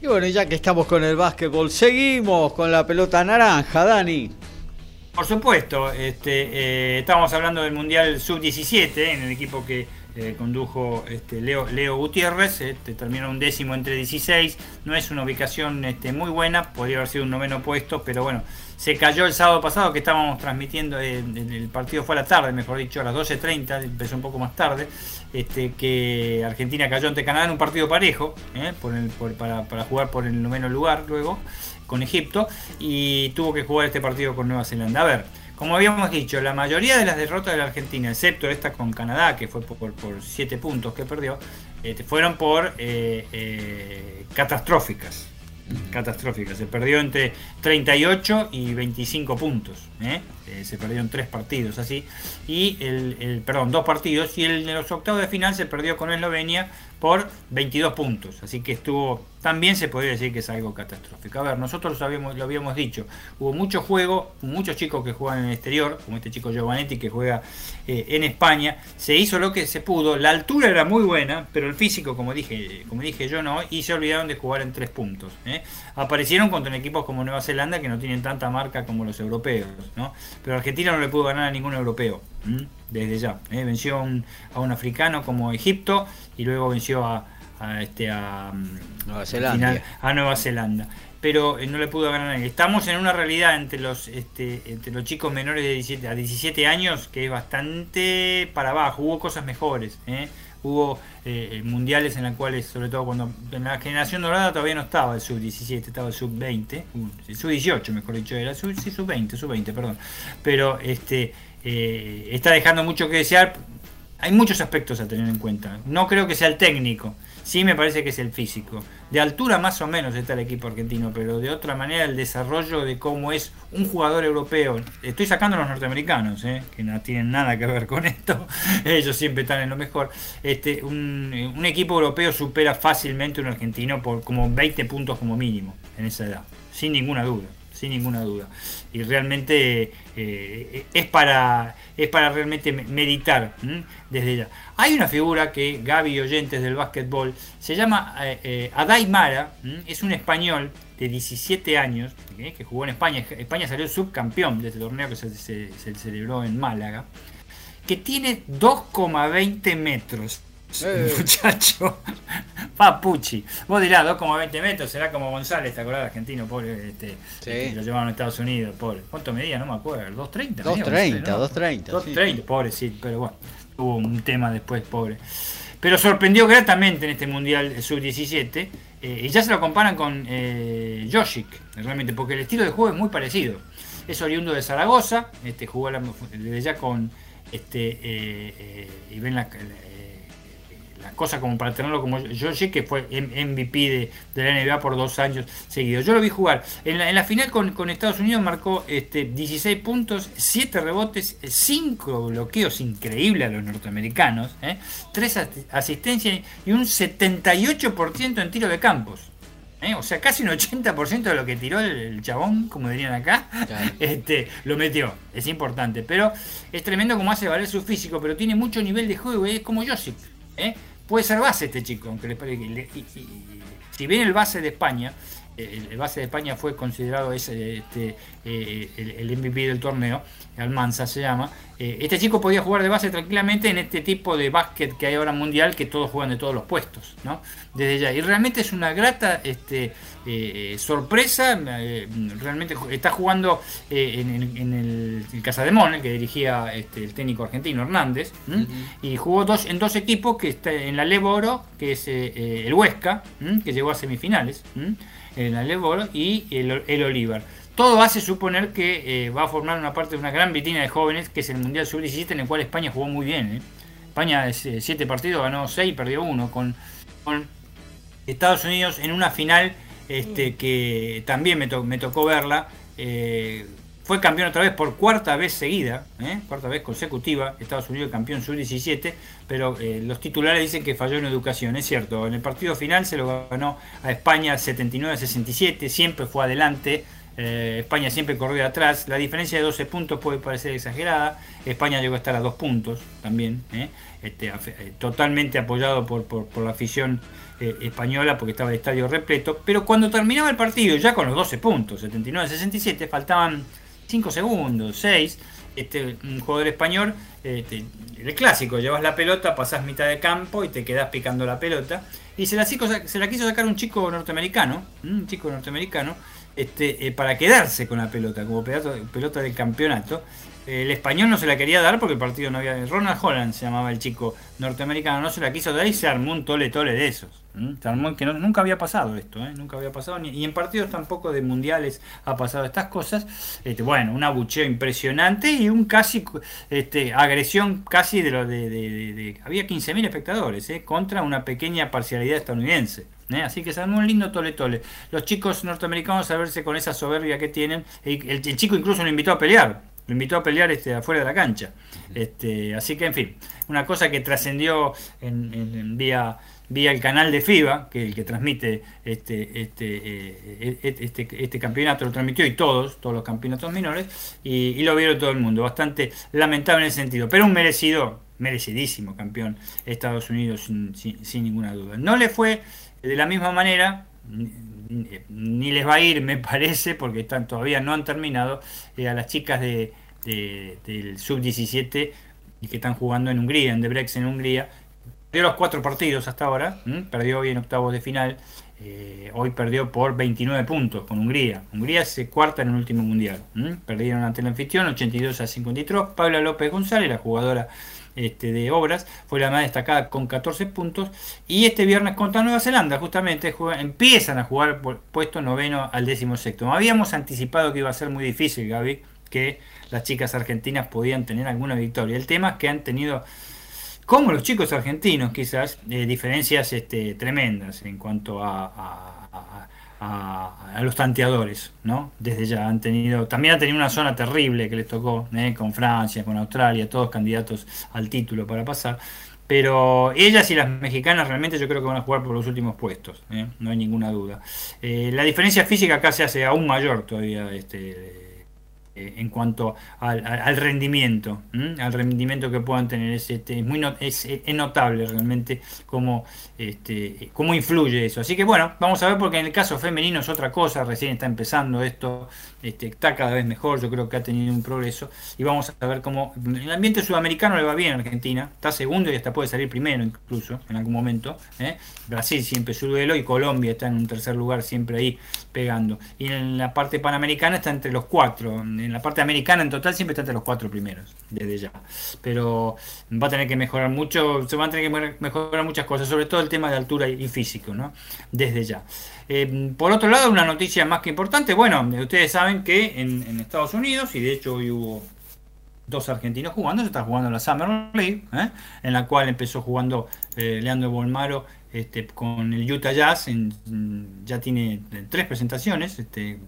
Y bueno, ya que estamos con el básquetbol, seguimos con la pelota naranja, Dani. Por supuesto, este, eh, estábamos hablando del Mundial Sub-17, en el equipo que eh, condujo este, Leo, Leo Gutiérrez, este, terminó un décimo entre 16, no es una ubicación este, muy buena, podría haber sido un noveno puesto, pero bueno, se cayó el sábado pasado que estábamos transmitiendo, eh, el partido fue a la tarde, mejor dicho, a las 12.30, empezó un poco más tarde, este, que Argentina cayó ante Canadá en un partido parejo, eh, para, jugar por el noveno lugar luego, con Egipto, y tuvo que jugar este partido con Nueva Zelanda. A ver, como habíamos dicho, la mayoría de las derrotas de la Argentina, excepto esta con Canadá, que fue por 7 puntos que perdió, este, fueron por eh, catastróficas catastrófica. Se perdió entre 38 y 25 puntos. ¿eh? Eh, se perdió en tres partidos así. Y el, perdón, dos partidos. Y el de los octavos de final se perdió con Eslovenia por 22 puntos. Así que estuvo, también se podría decir que es algo catastrófico. A ver, nosotros lo habíamos, lo habíamos dicho, hubo mucho juego, muchos chicos que juegan en el exterior, como este chico Giovanetti que juega eh, en España, se hizo lo que se pudo, la altura era muy buena, pero el físico, como dije, como dije yo, no, y se olvidaron de jugar en tres puntos. ¿eh? Aparecieron contra equipos como Nueva Zelanda que no tienen tanta marca como los europeos, ¿no? pero Argentina no le pudo ganar a ningún europeo desde ya. ¿eh? Venció a un africano como Egipto y luego venció a, este, a, mm, Nueva Zelanda. a Nueva Zelanda. Pero eh, no le pudo ganar a nadie. Estamos en una realidad entre los, este, entre los chicos menores de 17, a 17 años que es bastante para abajo. Hubo cosas mejores. ¿eh? Hubo mundiales en los cuales, sobre todo cuando en la generación dorada todavía no estaba el sub-17, estaba el sub-20, el sub-18 mejor dicho, era sub, sí, sub-20, sub-20, perdón. Pero este eh, está dejando mucho que desear. Hay muchos aspectos a tener en cuenta. No creo que sea el técnico, sí me parece que es el físico. De altura más o menos está el equipo argentino, pero de otra manera el desarrollo de cómo es un jugador europeo. Estoy sacando a los norteamericanos, eh, que no tienen nada que ver con esto. Ellos siempre están en lo mejor. Este, un, un equipo europeo supera fácilmente un argentino por como 20 puntos como mínimo en esa edad, sin ninguna duda sin ninguna duda. Y realmente eh, es, para, es para realmente meditar desde ya. Hay una figura que Gaby Oyentes del básquetbol se llama eh, eh, Adai Mara, es un español de 17 años que jugó en España. España salió subcampeón de este torneo que se, se celebró en Málaga, que tiene 2,20 metros eh. Muchacho, Papuchi. Vos dirás 2,20 metros, será como González, ¿te acordás? Argentino, pobre. Este, sí. lo llevaron a Estados Unidos, pobre. ¿Cuánto medía? No me acuerdo. ¿2.30? 2.30, 2.30. 2.30, pobre, sí, pero bueno. Hubo un tema después, pobre. pero sorprendió gratamente en este Mundial Sub-17 eh, y ya se lo comparan con eh, realmente, porque el estilo de juego es muy parecido. Es oriundo de Zaragoza, este, jugó desde ya con este, eh, eh, y ven la cosa como para tenerlo como George, que fue MVP de, la NBA por dos años seguidos. Yo lo vi jugar. En la, final con, Estados Unidos marcó este, 16 puntos, 7 rebotes, 5 bloqueos increíbles a los norteamericanos, 3 ¿eh? asistencias y un 78% en tiro de campos. ¿eh? O sea, casi un 80% de lo que tiró el, chabón, como dirían acá, este, lo metió. Es importante. Pero es tremendo como hace valer su físico, pero tiene mucho nivel de juego. Es como Josip. ¿eh? Puede ser base este chico, aunque le, si bien el base de España, el, base de España fue considerado ese, este, eh, el, MVP del torneo, Almanza se llama, eh, este chico podía jugar de base tranquilamente en este tipo de básquet que hay ahora mundial, que todos juegan de todos los puestos, ¿no? Desde ya. Y realmente es una grata este, eh, sorpresa, realmente está jugando en, el, el Casademón, que dirigía este, el técnico argentino Hernández, y jugó dos, en dos equipos, que está en la Leboro, que es el Huesca, que llegó a semifinales el Alebor y el, el Olivar. Todo hace suponer que eh, va a formar una parte de una gran vitrina de jóvenes, que es el Mundial Sub-17, en el cual España jugó muy bien. ¿eh? España, eh, siete partidos, ganó seis, perdió uno, con, Estados Unidos en una final este, que también me, me tocó verla. Fue campeón otra vez por cuarta vez seguida, ¿eh? cuarta vez consecutiva, Estados Unidos campeón sub-17, pero eh, los titulares dicen que falló en educación, es cierto. En el partido final se lo ganó a España 79-67, siempre fue adelante, eh, España siempre corrió atrás. La diferencia de 12 puntos puede parecer exagerada. España llegó a estar a dos puntos también, este, totalmente apoyado por, por la afición española porque estaba el estadio repleto. Pero cuando terminaba el partido, ya con los 12 puntos, 79-67, faltaban 5 segundos, 6. Este, un jugador español, este, el clásico, llevas la pelota, pasás mitad de campo y te quedás picando la pelota. Y se la, se la quiso sacar un chico norteamericano, un chico norteamericano, este, eh, para quedarse con la pelota, como pelota del campeonato. El español no se la quería dar porque el partido no había. Ronald Holland se llamaba el chico norteamericano, no se la quiso dar y se armó un tole tole de esos. Que nunca había pasado esto, ¿eh? nunca había pasado, ni, y en partidos tampoco de mundiales ha pasado estas cosas. Este, bueno, un abucheo impresionante y un casi este, agresión casi de lo de. de, había 15.000 espectadores ¿eh? contra una pequeña parcialidad estadounidense. ¿eh? Así que se armó un lindo tole tole. Los chicos norteamericanos a verse con esa soberbia que tienen, el, el chico incluso lo invitó a pelear lo invitó a pelear este, afuera de la cancha. Este, así que, en fin, una cosa que trascendió en, vía, vía el canal de FIBA, que el que transmite este, este, eh, este, este, campeonato, lo transmitió y todos, todos los campeonatos menores, y, lo vieron todo el mundo. Bastante lamentable en ese sentido, pero un merecido, merecidísimo campeón Estados Unidos, sin, sin ninguna duda. No le fue de la misma manera ni les va a ir, me parece, porque están, todavía no han terminado, eh, a las chicas de, del sub-17 y que están jugando en Hungría, en Debrex en Hungría. Perdió los cuatro partidos hasta ahora, perdió hoy en octavos de final, eh, hoy perdió por 29 puntos con Hungría. Hungría se cuarta en el último mundial. Perdieron ante el anfitrión 82 a 53. Paula López González, la jugadora este, de obras, fue la más destacada con 14 puntos. Y este viernes contra Nueva Zelanda, justamente, empiezan a jugar por puesto noveno al décimo sexto. Habíamos anticipado que iba a ser muy difícil, Gaby, que las chicas argentinas podían tener alguna victoria. El tema es que han tenido, como los chicos argentinos, quizás, eh, diferencias este, tremendas en cuanto a a, los tanteadores, ¿no? Desde ya han tenido, también han tenido una zona terrible que les tocó, ¿eh? con Francia, con Australia, todos candidatos al título para pasar. Pero ellas y las mexicanas realmente yo creo que van a jugar por los últimos puestos, ¿eh? no hay ninguna duda. Eh, la diferencia física acá se hace aún mayor todavía. Este, en cuanto al, rendimiento, al rendimiento que puedan tener. Es, este, es, notable realmente cómo, este, cómo influye eso. Así que bueno, vamos a ver porque en el caso femenino es otra cosa, recién está empezando esto, este, está cada vez mejor, yo creo que ha tenido un progreso y vamos a ver cómo en el ambiente sudamericano le va bien a Argentina, está segundo y hasta puede salir primero incluso en algún momento. ¿eh? Brasil siempre su duelo y Colombia está en un tercer lugar siempre ahí pegando. Y en la parte panamericana está entre los cuatro en la parte americana en total siempre está entre los cuatro primeros, desde ya. Pero va a tener que mejorar mucho, se van a tener que mejorar muchas cosas, sobre todo el tema de altura y físico, ¿no? Desde ya. Eh, por otro lado, una noticia más que importante, bueno, ustedes saben que en, Estados Unidos, y de hecho hoy hubo dos argentinos jugando, se está jugando la Summer League, ¿eh? en la cual empezó jugando eh, Leandro Bolmaro este, con el Utah Jazz, ya tiene tres presentaciones, este,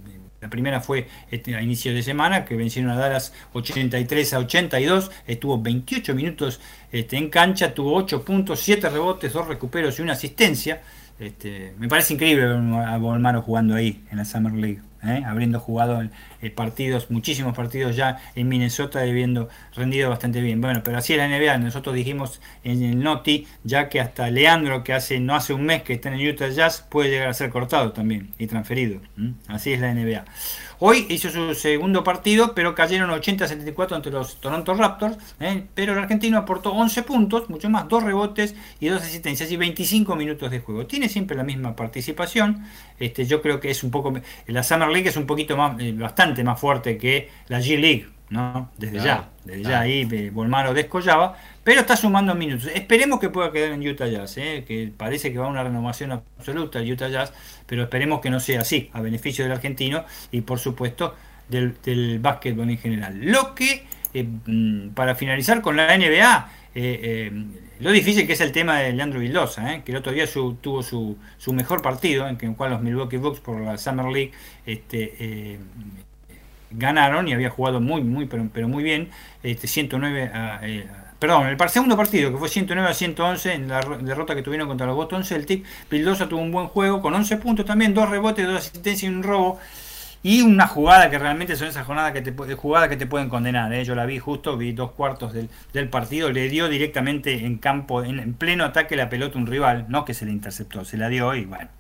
la primera fue este, a inicio de semana, que vencieron a Dallas 83 a 82. Estuvo 28 minutos este, en cancha, tuvo 8 puntos, 7 rebotes, 2 recuperos y una asistencia. Este, me parece increíble a Bolmaro jugando ahí en la Summer League. ¿eh? habiendo jugado eh, partidos, muchísimos partidos ya en Minnesota, habiendo rendido bastante bien. Bueno, pero así es la NBA, nosotros dijimos en el Noti, ya que hasta Leandro, que hace no hace un mes que está en Utah Jazz, puede llegar a ser cortado también y transferido. Así es la NBA. Hoy hizo su segundo partido, pero cayeron 80-74 ante los Toronto Raptors. ¿eh? Pero el argentino aportó 11 puntos, mucho más, 2 rebotes y 2 asistencias y 25 minutos de juego. Tiene siempre la misma participación. Este, yo creo que es un poco. La Summer League es un poquito más, eh, bastante más fuerte que la G League. ¿no? Desde ya, desde ya ahí eh, Bolmaro descollaba, pero está sumando minutos. Esperemos que pueda quedar en Utah Jazz, ¿eh? que parece que va a una renovación absoluta el Utah Jazz, pero esperemos que no sea así, a beneficio del argentino y por supuesto del, del básquetbol en general. Lo que, eh, mm, para finalizar con la NBA, lo difícil que es el tema de Leandro Vildosa, que el otro día tuvo su, su, mejor partido, en el cual los Milwaukee Bucks por la Summer League este, ganaron y había jugado muy, muy, pero, pero muy bien, este, 109 a, eh, perdón, el segundo partido que fue 109 a 111 en la derrota que tuvieron contra los Boston Celtics, Pildosa tuvo un buen juego con 11 puntos también, dos rebotes, dos asistencias y un robo. Y una jugada que realmente son esas jornadas que te, jugadas que te pueden condenar. ¿eh? Yo la vi justo, vi dos cuartos del, del partido, le dio directamente en campo, en, en, pleno ataque la pelota un rival, no que se le interceptó, se la dio y bueno,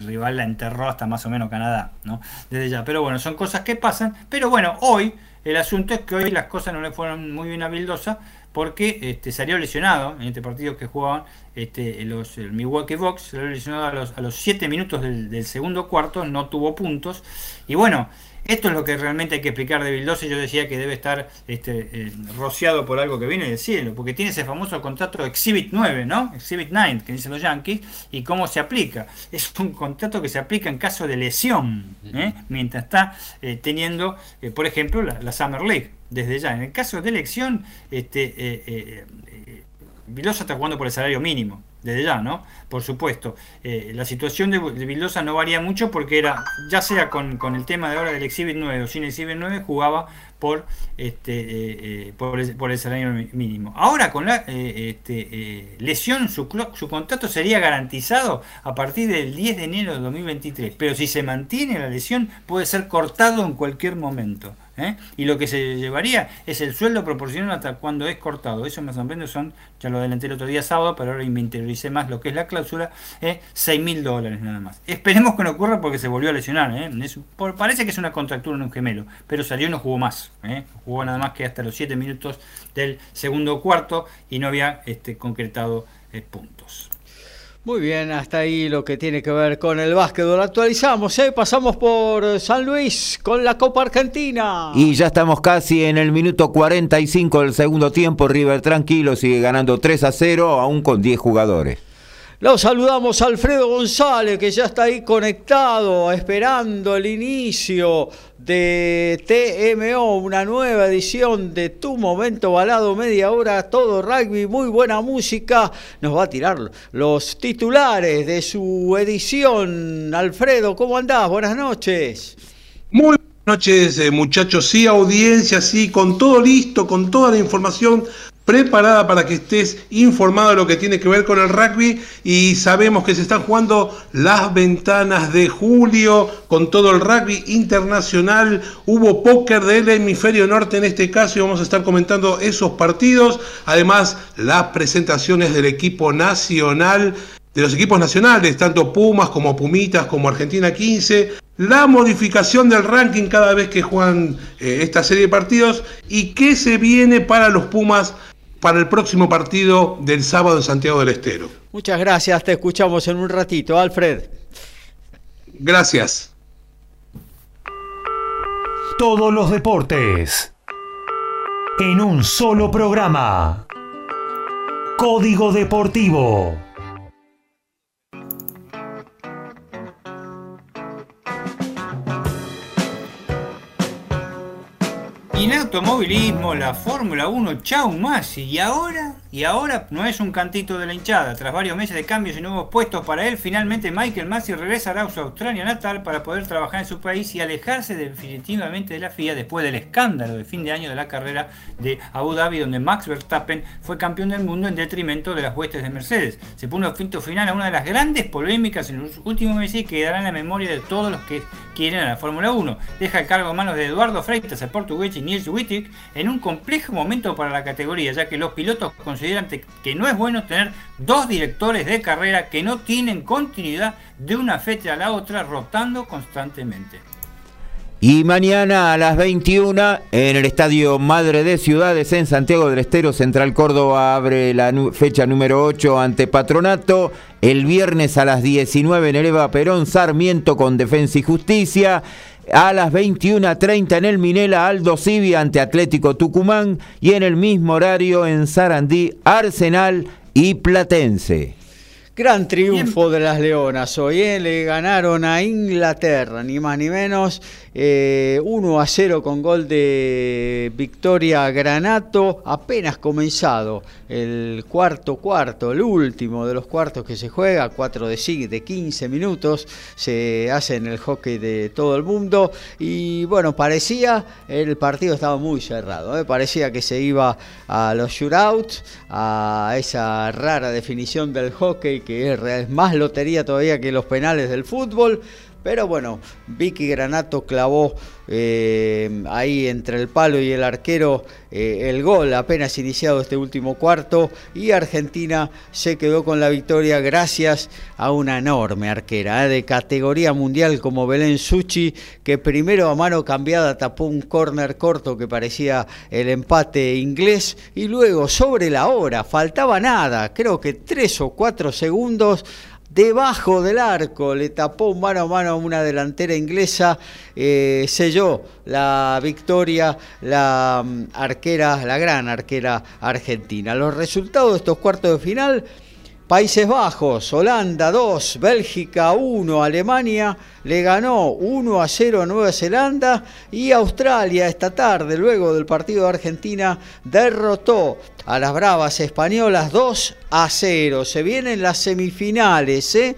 rival la enterró hasta más o menos Canadá, ¿no? Desde ya. Pero bueno, son cosas que pasan. Pero bueno, hoy el asunto es que hoy las cosas no le fueron muy bien a Vildosa porque este, salió lesionado en este partido que jugaban este, los, el Milwaukee Bucks, salió lesionado a los, a los 7 minutos del, del segundo cuarto, no tuvo puntos. Y bueno, esto es lo que realmente hay que explicar de Vildosa. Yo decía que debe estar este, eh, rociado por algo que viene del cielo, porque tiene ese famoso contrato Exhibit 9, ¿no? Exhibit 9, que dicen los Yankees, y cómo se aplica. Es un contrato que se aplica en caso de lesión, ¿eh? mientras está eh, teniendo, por ejemplo, la, Summer League, desde ya. En el caso de elección, este, Vildosa está jugando por el salario mínimo desde ya, ¿no? Por supuesto. Eh, la situación de, Vildosa no varía mucho porque era, ya sea con, el tema de ahora del Exhibit 9 o sin Exhibit 9, jugaba por este eh, eh, por, el, salario mínimo. Ahora con la este, lesión su, su contrato sería garantizado a partir del 10 de enero de 2023, pero si se mantiene la lesión puede ser cortado en cualquier momento. ¿Eh? y lo que se llevaría es el sueldo proporcional hasta cuando es cortado. Eso más o son, ya lo adelanté el otro día sábado, pero ahora me interioricé más lo que es la cláusula, ¿eh? 6 mil dólares nada más. Esperemos que no ocurra porque se volvió a lesionar. ¿eh? parece que es una contractura en un gemelo, pero salió y no jugó más. ¿eh? Jugó nada más que hasta los 7 minutos del segundo cuarto y no había este, concretado eh, puntos. Muy bien, hasta ahí lo que tiene que ver con el básquetbol. Actualizamos, ¿eh? pasamos por San Luis con la Copa Argentina. Y ya estamos casi en el minuto 45 del segundo tiempo. River tranquilo, sigue ganando 3 a 0, aún con 10 jugadores. Lo saludamos a Alfredo González, que ya está ahí conectado, esperando el inicio de TMO, una nueva edición de Tu Momento Balado, media hora, todo rugby, muy buena música. Nos va a tirar los titulares de su edición. Alfredo, ¿cómo andás? Buenas noches. Muy buenas noches, eh, muchachos. Sí, audiencia, sí, con todo listo, con toda la información preparada para que estés informado de lo que tiene que ver con el rugby y sabemos que se están jugando las ventanas de julio con todo el rugby internacional. Hubo póker del hemisferio norte en este caso y vamos a estar comentando esos partidos. Además, las presentaciones del equipo nacional de los equipos nacionales, tanto Pumas como Pumitas como Argentina 15, la modificación del ranking cada vez que juegan eh, esta serie de partidos y qué se viene para los Pumas para el próximo partido del sábado en Santiago del Estero. Muchas gracias, te escuchamos en un ratito, Alfred. Gracias. Todos los deportes. En un solo programa. Código Deportivo. En automovilismo, la Fórmula 1, chau más. Y ahora, y ahora no es un cantito de la hinchada. Tras varios meses de cambios y nuevos puestos para él, finalmente Michael Masi regresará a su Australia natal para poder trabajar en su país y alejarse definitivamente de la FIA después del escándalo de fin de año de la carrera de Abu Dhabi, donde Max Verstappen fue campeón del mundo en detrimento de las huestes de Mercedes. Se puso punto final a una de las grandes polémicas en los últimos meses que quedará en la memoria de todos los que quieren a la Fórmula 1. Deja el cargo a manos de Eduardo Freitas, el portugués, y En un complejo momento para la categoría, ya que los pilotos consideran que no es bueno tener dos directores de carrera que no tienen continuidad de una fecha a la otra, rotando constantemente. Y mañana a las 21 en el Estadio Madre de Ciudades en Santiago del Estero, Central Córdoba abre la fecha número 8 ante Patronato. El viernes a las 19 en el Eva Perón, Sarmiento con Defensa y Justicia. A las 21.30 en el Minela, Aldo Civi ante Atlético Tucumán. Y en el mismo horario en Sarandí, Arsenal y Platense. Gran triunfo de las Leonas. Hoy ¿eh? le ganaron a Inglaterra, ni más ni menos. 1 eh, a 0 con gol de Victoria Granato. Apenas comenzado el cuarto cuarto, el último de los cuartos que se juega, 4 de, de 15 minutos. Se hace en el hockey de todo el mundo. Y bueno, parecía, el partido estaba muy cerrado. ¿eh? Parecía que se iba a los shootouts, a esa rara definición del hockey que es más lotería todavía que los penales del fútbol. Pero bueno, Vicky Granato clavó eh, ahí entre el palo y el arquero eh, el gol apenas iniciado este último cuarto y Argentina se quedó con la victoria gracias a una enorme arquera eh, de categoría mundial como Belén Suchi que primero a mano cambiada tapó un córner corto que parecía el empate inglés y luego sobre la hora, faltaba nada, creo que tres o cuatro segundos debajo del arco, le tapó mano a mano a una delantera inglesa, eh, selló la victoria la mm, arquera, la gran arquera argentina. Los resultados de estos cuartos de final Países Bajos, Holanda 2, Bélgica 1, Alemania le ganó 1 a 0 a Nueva Zelanda y Australia esta tarde, luego del partido de Argentina, derrotó a las Bravas españolas 2 a 0. Se vienen las semifinales. ¿eh?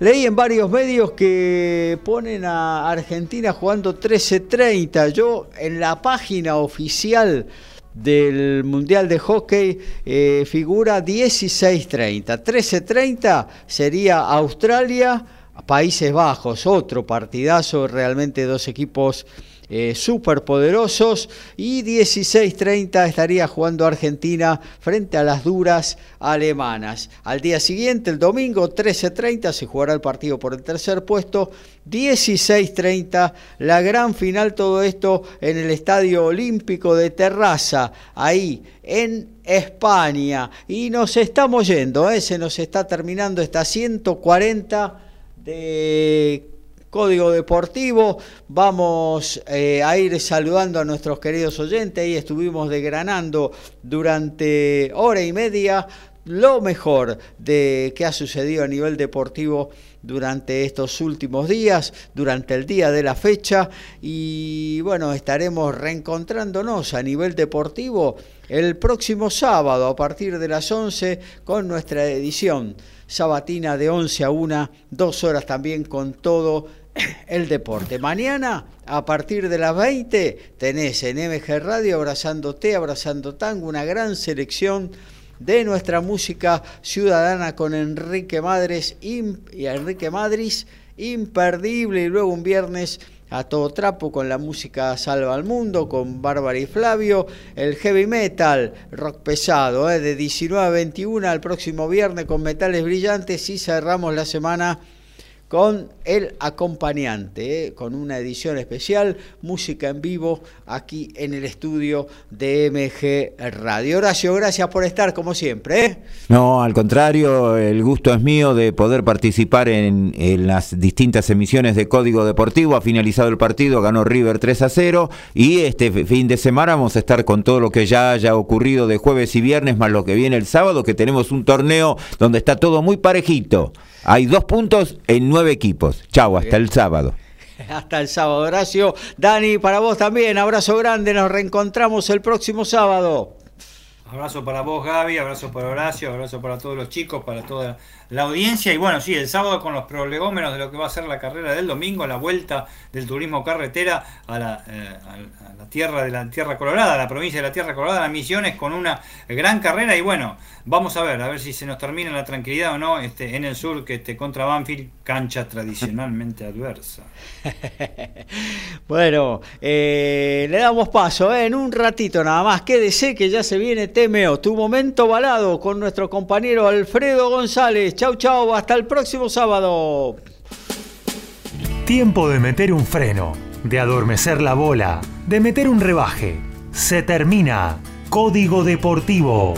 Leí en varios medios que ponen a Argentina jugando 13-30. Yo en la página oficial del Mundial de Hockey eh, figura 16-30. 13-30 sería Australia, Países Bajos, otro partidazo, realmente dos equipos eh, súper poderosos. Y 16-30 estaría jugando Argentina frente a las duras alemanas. Al día siguiente, el domingo 13-30, se jugará el partido por el tercer puesto. 16-30, la gran final, todo esto en el Estadio Olímpico de Terraza, ahí en España. Y nos estamos yendo, ¿eh? se nos está terminando esta 140 de Código Deportivo. Vamos eh, a ir saludando a nuestros queridos oyentes. y estuvimos desgranando durante hora y media lo mejor de que ha sucedido a nivel deportivo durante estos últimos días, durante el día de la fecha y bueno, estaremos reencontrándonos a nivel deportivo el próximo sábado a partir de las 11 con nuestra edición sabatina de 11 a 1, dos horas también con todo el deporte. Mañana, a partir de las 20, tenés en MG Radio Abrazándote, Abrazando Tango, una gran selección de nuestra música ciudadana con Enrique Madres y Enrique Madris, imperdible, y luego un viernes a todo trapo con la música Salva al Mundo, con Bárbara y Flavio, el heavy metal, rock pesado, ¿eh? de 19 a 21 al próximo viernes con metales brillantes y cerramos la semana con el acompañante, ¿eh? con una edición especial, música en vivo aquí en el estudio de MG Radio. Horacio, gracias por estar como siempre. ¿eh? No, al contrario, el gusto es mío de poder participar en, en, las distintas emisiones de Código Deportivo. Ha finalizado el partido, ganó River 3 a 0 y este fin de semana vamos a estar con todo lo que ya haya ocurrido de jueves y viernes, más lo que viene el sábado, que tenemos un torneo donde está todo muy parejito. Hay dos puntos en nueve equipos. Chau, hasta el sábado. Hasta el sábado, Horacio. Dani, para vos también, abrazo grande, nos reencontramos el próximo sábado. Abrazo para vos, Gaby, abrazo para Horacio, abrazo para todos los chicos, para toda la audiencia. Y bueno, sí, el sábado con los prolegómenos de lo que va a ser la carrera del domingo, la vuelta del turismo carretera a la, eh, tierra de la Tierra Colorada, a la provincia de la Tierra Colorada, las Misiones, con una gran carrera. Y bueno, vamos a ver, a ver si se nos termina la tranquilidad o no este, en el sur, que este, contra Banfield, cancha tradicionalmente adversa. bueno, eh, le damos paso eh, en un ratito nada más. Quédese que ya se viene Temeo, tu momento balado con nuestro compañero Alfredo González. Chau, chau, hasta el próximo sábado. Tiempo de meter un freno, de adormecer la bola, de meter un rebaje. Se termina. Código Deportivo.